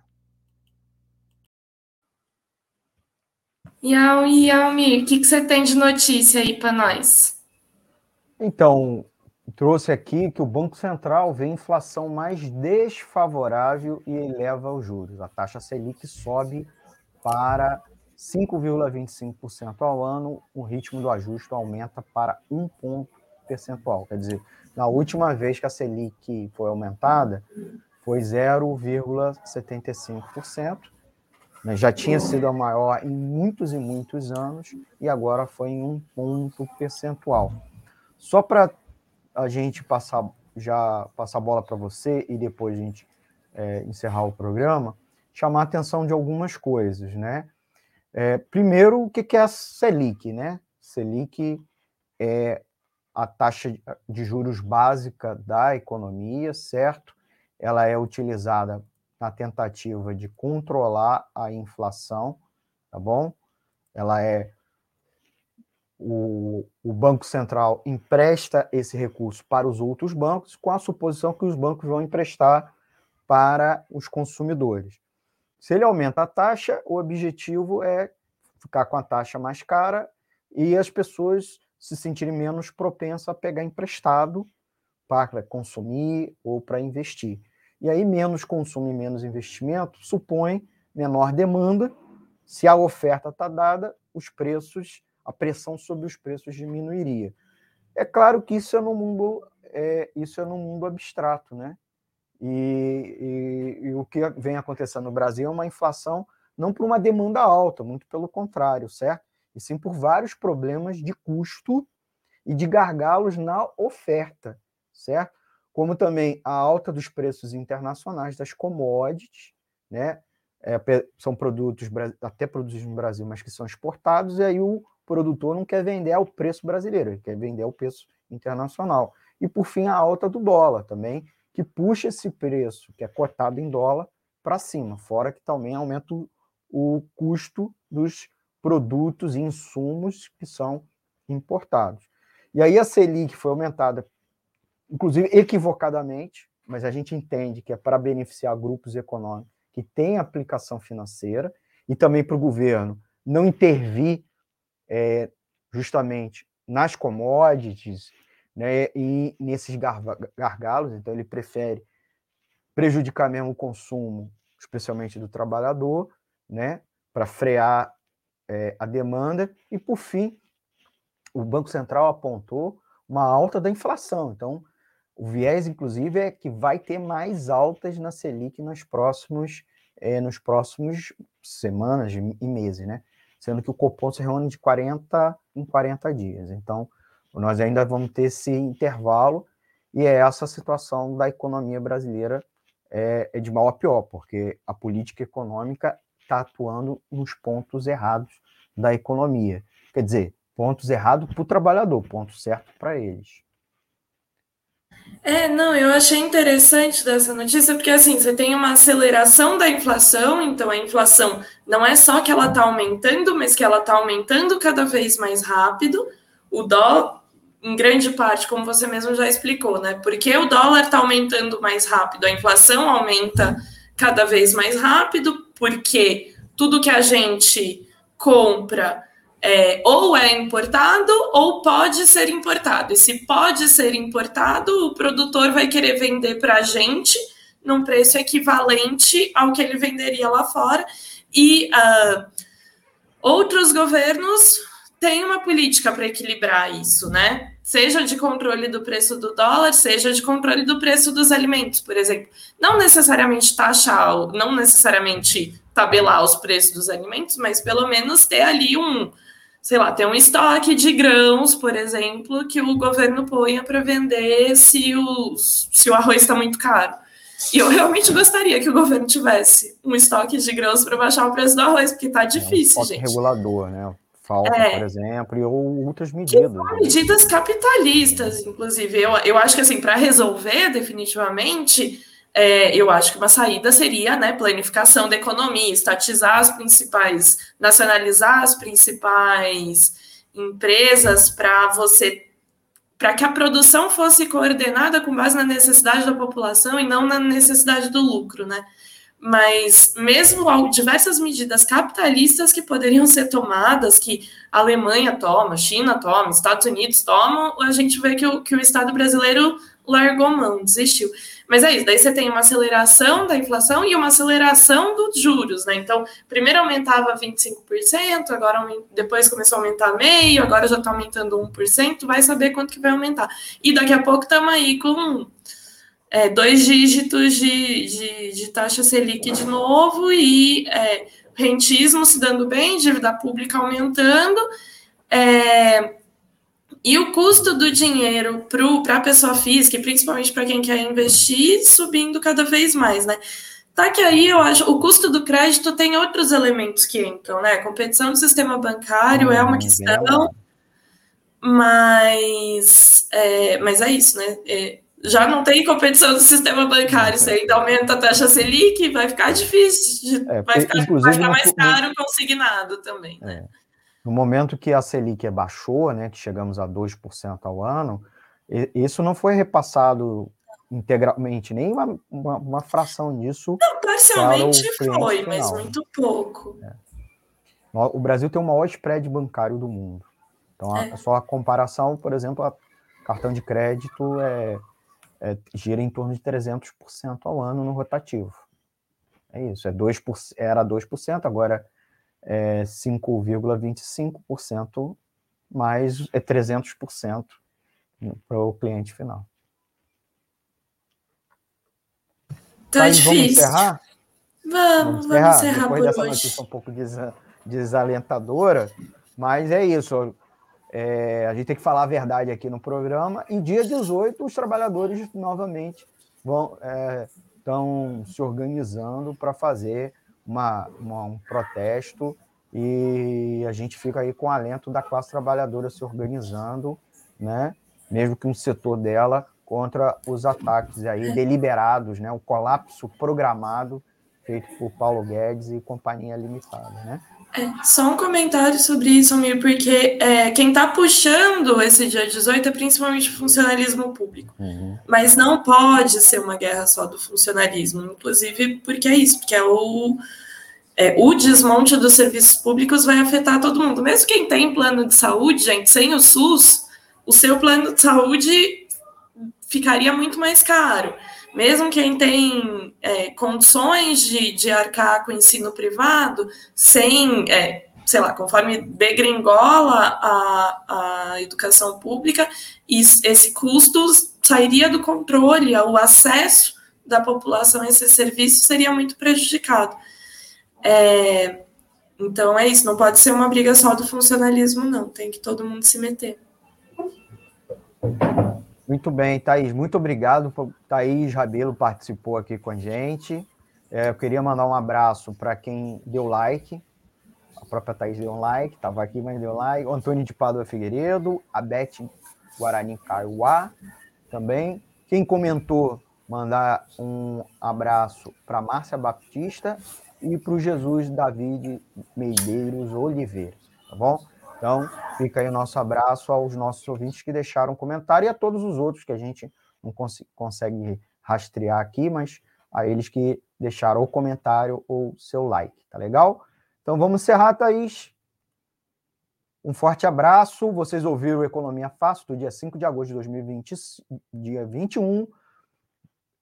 Yao, Almir, o que, que você tem de notícia aí para nós? Então, trouxe aqui que o Banco Central vê inflação mais desfavorável e eleva os juros. A taxa Selic sobe para 5,25% ao ano, o ritmo do ajuste aumenta para 1 ponto percentual. Quer dizer, na última vez que a Selic foi aumentada, foi 0,75%. Né? Já tinha sido a maior em muitos e muitos anos e agora foi em um ponto percentual. Só para a gente passar já passar a bola para você e depois a gente é, encerrar o programa, chamar a atenção de algumas coisas, né? É, primeiro, o que é a Selic, né? Selic é a taxa de juros básica da economia, certo? Ela é utilizada na tentativa de controlar a inflação, tá bom? Ela é o, o, Banco Central empresta esse recurso para os outros bancos, com a suposição que os bancos vão emprestar para os consumidores. Se ele aumenta a taxa, o objetivo é ficar com a taxa mais cara e as pessoas se sentirem menos propensas a pegar emprestado para consumir ou para investir. E aí, menos consumo e menos investimento supõe menor demanda. Se a oferta está dada, os preços a pressão sobre os preços diminuiria. É claro que isso é no mundo, é, isso é no mundo abstrato, né? E, e, e, o que vem acontecendo no Brasil é uma inflação não por uma demanda alta, muito pelo contrário, certo? E sim por vários problemas de custo e de gargalos na oferta, certo? Como também a alta dos preços internacionais das commodities, né? É, são produtos até produzidos no Brasil, mas que são exportados, e aí o, produtor não quer vender ao preço brasileiro, ele quer vender ao preço internacional. E, por fim, a alta do dólar também, que puxa esse preço, que é cotado em dólar, para cima, fora que também aumenta o, o custo dos produtos e insumos que são importados. E aí a Selic foi aumentada, inclusive equivocadamente, mas a gente entende que é para beneficiar grupos econômicos que têm aplicação financeira e também para o governo não intervir é, justamente nas commodities né, e nesses gargalos, então ele prefere prejudicar mesmo o consumo, especialmente do trabalhador, né, para frear é, a demanda, e por fim, o Banco Central apontou uma alta da inflação. Então, o viés, inclusive, é que vai ter mais altas na Selic nos próximos, é, nos próximos semanas e meses, né? Sendo que o Copom se reúne de 40 em 40 dias. Então, nós ainda vamos ter esse intervalo e é essa situação da economia brasileira é, é de mal a pior, porque a política econômica está atuando nos pontos errados da economia. Quer dizer, pontos errados para o trabalhador, ponto certo para eles. É, não, eu achei interessante dessa notícia, porque assim, você tem uma aceleração da inflação, então a inflação não é só que ela está aumentando, mas que ela está aumentando cada vez mais rápido. O dólar, em grande parte, como você mesmo já explicou, né? Porque o dólar está aumentando mais rápido, a inflação aumenta cada vez mais rápido, porque tudo que a gente compra é, ou é importado ou pode ser importado. E se pode ser importado, o produtor vai querer vender para a gente num preço equivalente ao que ele venderia lá fora. E uh, outros governos têm uma política para equilibrar isso, né? Seja de controle do preço do dólar, seja de controle do preço dos alimentos, por exemplo. Não necessariamente taxar, não necessariamente tabelar os preços dos alimentos, mas pelo menos ter ali um, sei lá, ter um estoque de grãos, por exemplo, que o governo ponha para vender se o, se o arroz está muito caro. E eu realmente gostaria que o governo tivesse um estoque de grãos para baixar o preço do arroz, porque está difícil, é um gente. regulador, né? Falta, é, por exemplo, ou outras medidas. Né? medidas capitalistas, inclusive. Eu, eu acho que, assim, para resolver definitivamente, é, eu acho que uma saída seria né, planificação da economia, estatizar as principais, nacionalizar as principais empresas para você para que a produção fosse coordenada com base na necessidade da população e não na necessidade do lucro, né? Mas mesmo diversas medidas capitalistas que poderiam ser tomadas, que a Alemanha toma, China toma, Estados Unidos tomam, a gente vê que o, que o Estado brasileiro largou mão, desistiu. Mas é isso, daí você tem uma aceleração da inflação e uma aceleração dos juros, né? Então, primeiro aumentava 25%, agora depois começou a aumentar meio, agora já está aumentando 1%, vai saber quanto que vai aumentar. E daqui a pouco estamos aí com é, dois dígitos de, de, de, taxa Selic de novo e é, rentismo se dando bem, dívida pública aumentando. É, e o custo do dinheiro para a pessoa física, e principalmente para quem quer investir, subindo cada vez mais, né? Tá que aí eu acho o custo do crédito tem outros elementos que entram, né? competição do sistema bancário hum, é uma questão, mas é, mas é isso, né? É, já não tem competição do sistema bancário, você ainda aumenta a taxa Selic, vai ficar difícil, de, é, vai, ficar, vai, ficar, mais caro consignado também. Né? É. No momento que a Selic baixou, né, que chegamos a 2% ao ano, isso não foi repassado integralmente, nem uma, uma, uma fração disso. Não, parcialmente foi, final. mas muito pouco. É. O Brasil tem o maior spread bancário do mundo. Então, é. a, só a comparação, por exemplo, a cartão de crédito é, é, gira em torno de 300% ao ano no rotativo. É isso, é 2%, era 2%, agora é 5,25% mais é 300% para o cliente final. Tá Aí, difícil. Vamos encerrar? Vamos, vamos encerrar, vamos encerrar Depois dessa hoje. notícia um pouco desalentadora, mas é isso. É, a gente tem que falar a verdade aqui no programa. Em dia 18, os trabalhadores novamente vão estão é, se organizando para fazer uma, uma, um protesto e a gente fica aí com o alento da classe trabalhadora se organizando, né? mesmo que um setor dela contra os ataques aí deliberados, né? o colapso programado feito por Paulo Guedes e companhia limitada. Né? É, só um comentário sobre isso, Amir, porque é, quem está puxando esse dia 18 é principalmente o funcionalismo público. Uhum. Mas não pode ser uma guerra só do funcionalismo, inclusive porque é isso, porque é o é, o desmonte dos serviços públicos vai afetar todo mundo. Mesmo quem tem plano de saúde, gente, sem o SUS, o seu plano de saúde ficaria muito mais caro. Mesmo quem tem é, condições de, de arcar com o ensino privado, sem, é, sei lá, conforme degringola a, a educação pública, esse custo sairia do controle, o acesso da população a esse serviço seria muito prejudicado. É, então é isso, não pode ser uma briga só do funcionalismo, não, tem que todo mundo se meter. Muito bem, Thaís, muito obrigado. Thaís Rabelo participou aqui com a gente. É, eu queria mandar um abraço para quem deu like. A própria Thaís deu um like, estava aqui, mas deu like. O Antônio de Padua Figueiredo, a Beth Guarani Caiuá também. Quem comentou, mandar um abraço para Márcia Baptista e para o Jesus David Medeiros Oliveira, tá bom? Então, fica aí o nosso abraço aos nossos ouvintes que deixaram comentário e a todos os outros que a gente não cons consegue rastrear aqui, mas a eles que deixaram o comentário ou seu like, tá legal? Então vamos encerrar, Thaís. Um forte abraço. Vocês ouviram Economia Fácil do dia 5 de agosto de 2020, dia 21.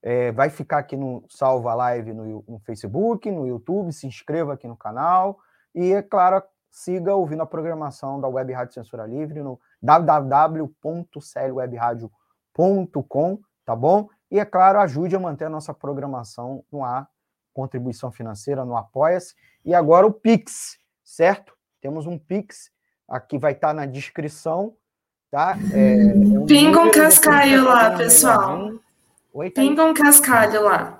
É, vai ficar aqui no Salva Live no, no, Facebook, no YouTube, se inscreva aqui no canal e, é claro, siga ouvindo a programação da Web Rádio Censura Livre no www.clwebradio.com, tá bom? E, é claro, ajude a manter a nossa programação no ar, contribuição financeira no Apoia-se. E agora o Pix, certo? Temos um Pix, aqui vai estar na descrição, tá? É, é um Pinga um cascaio lá, pessoal. Oi, Pinga um cascalho lá.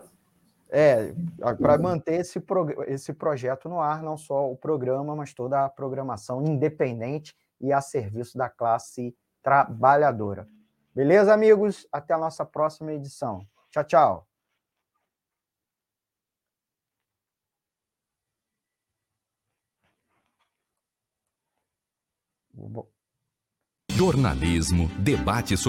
É, para manter esse, pro, esse projeto no ar, não só o programa, mas toda a programação independente e a serviço da classe trabalhadora. Beleza, amigos? Até a nossa próxima edição. Tchau, tchau. Jornalismo, debate sobre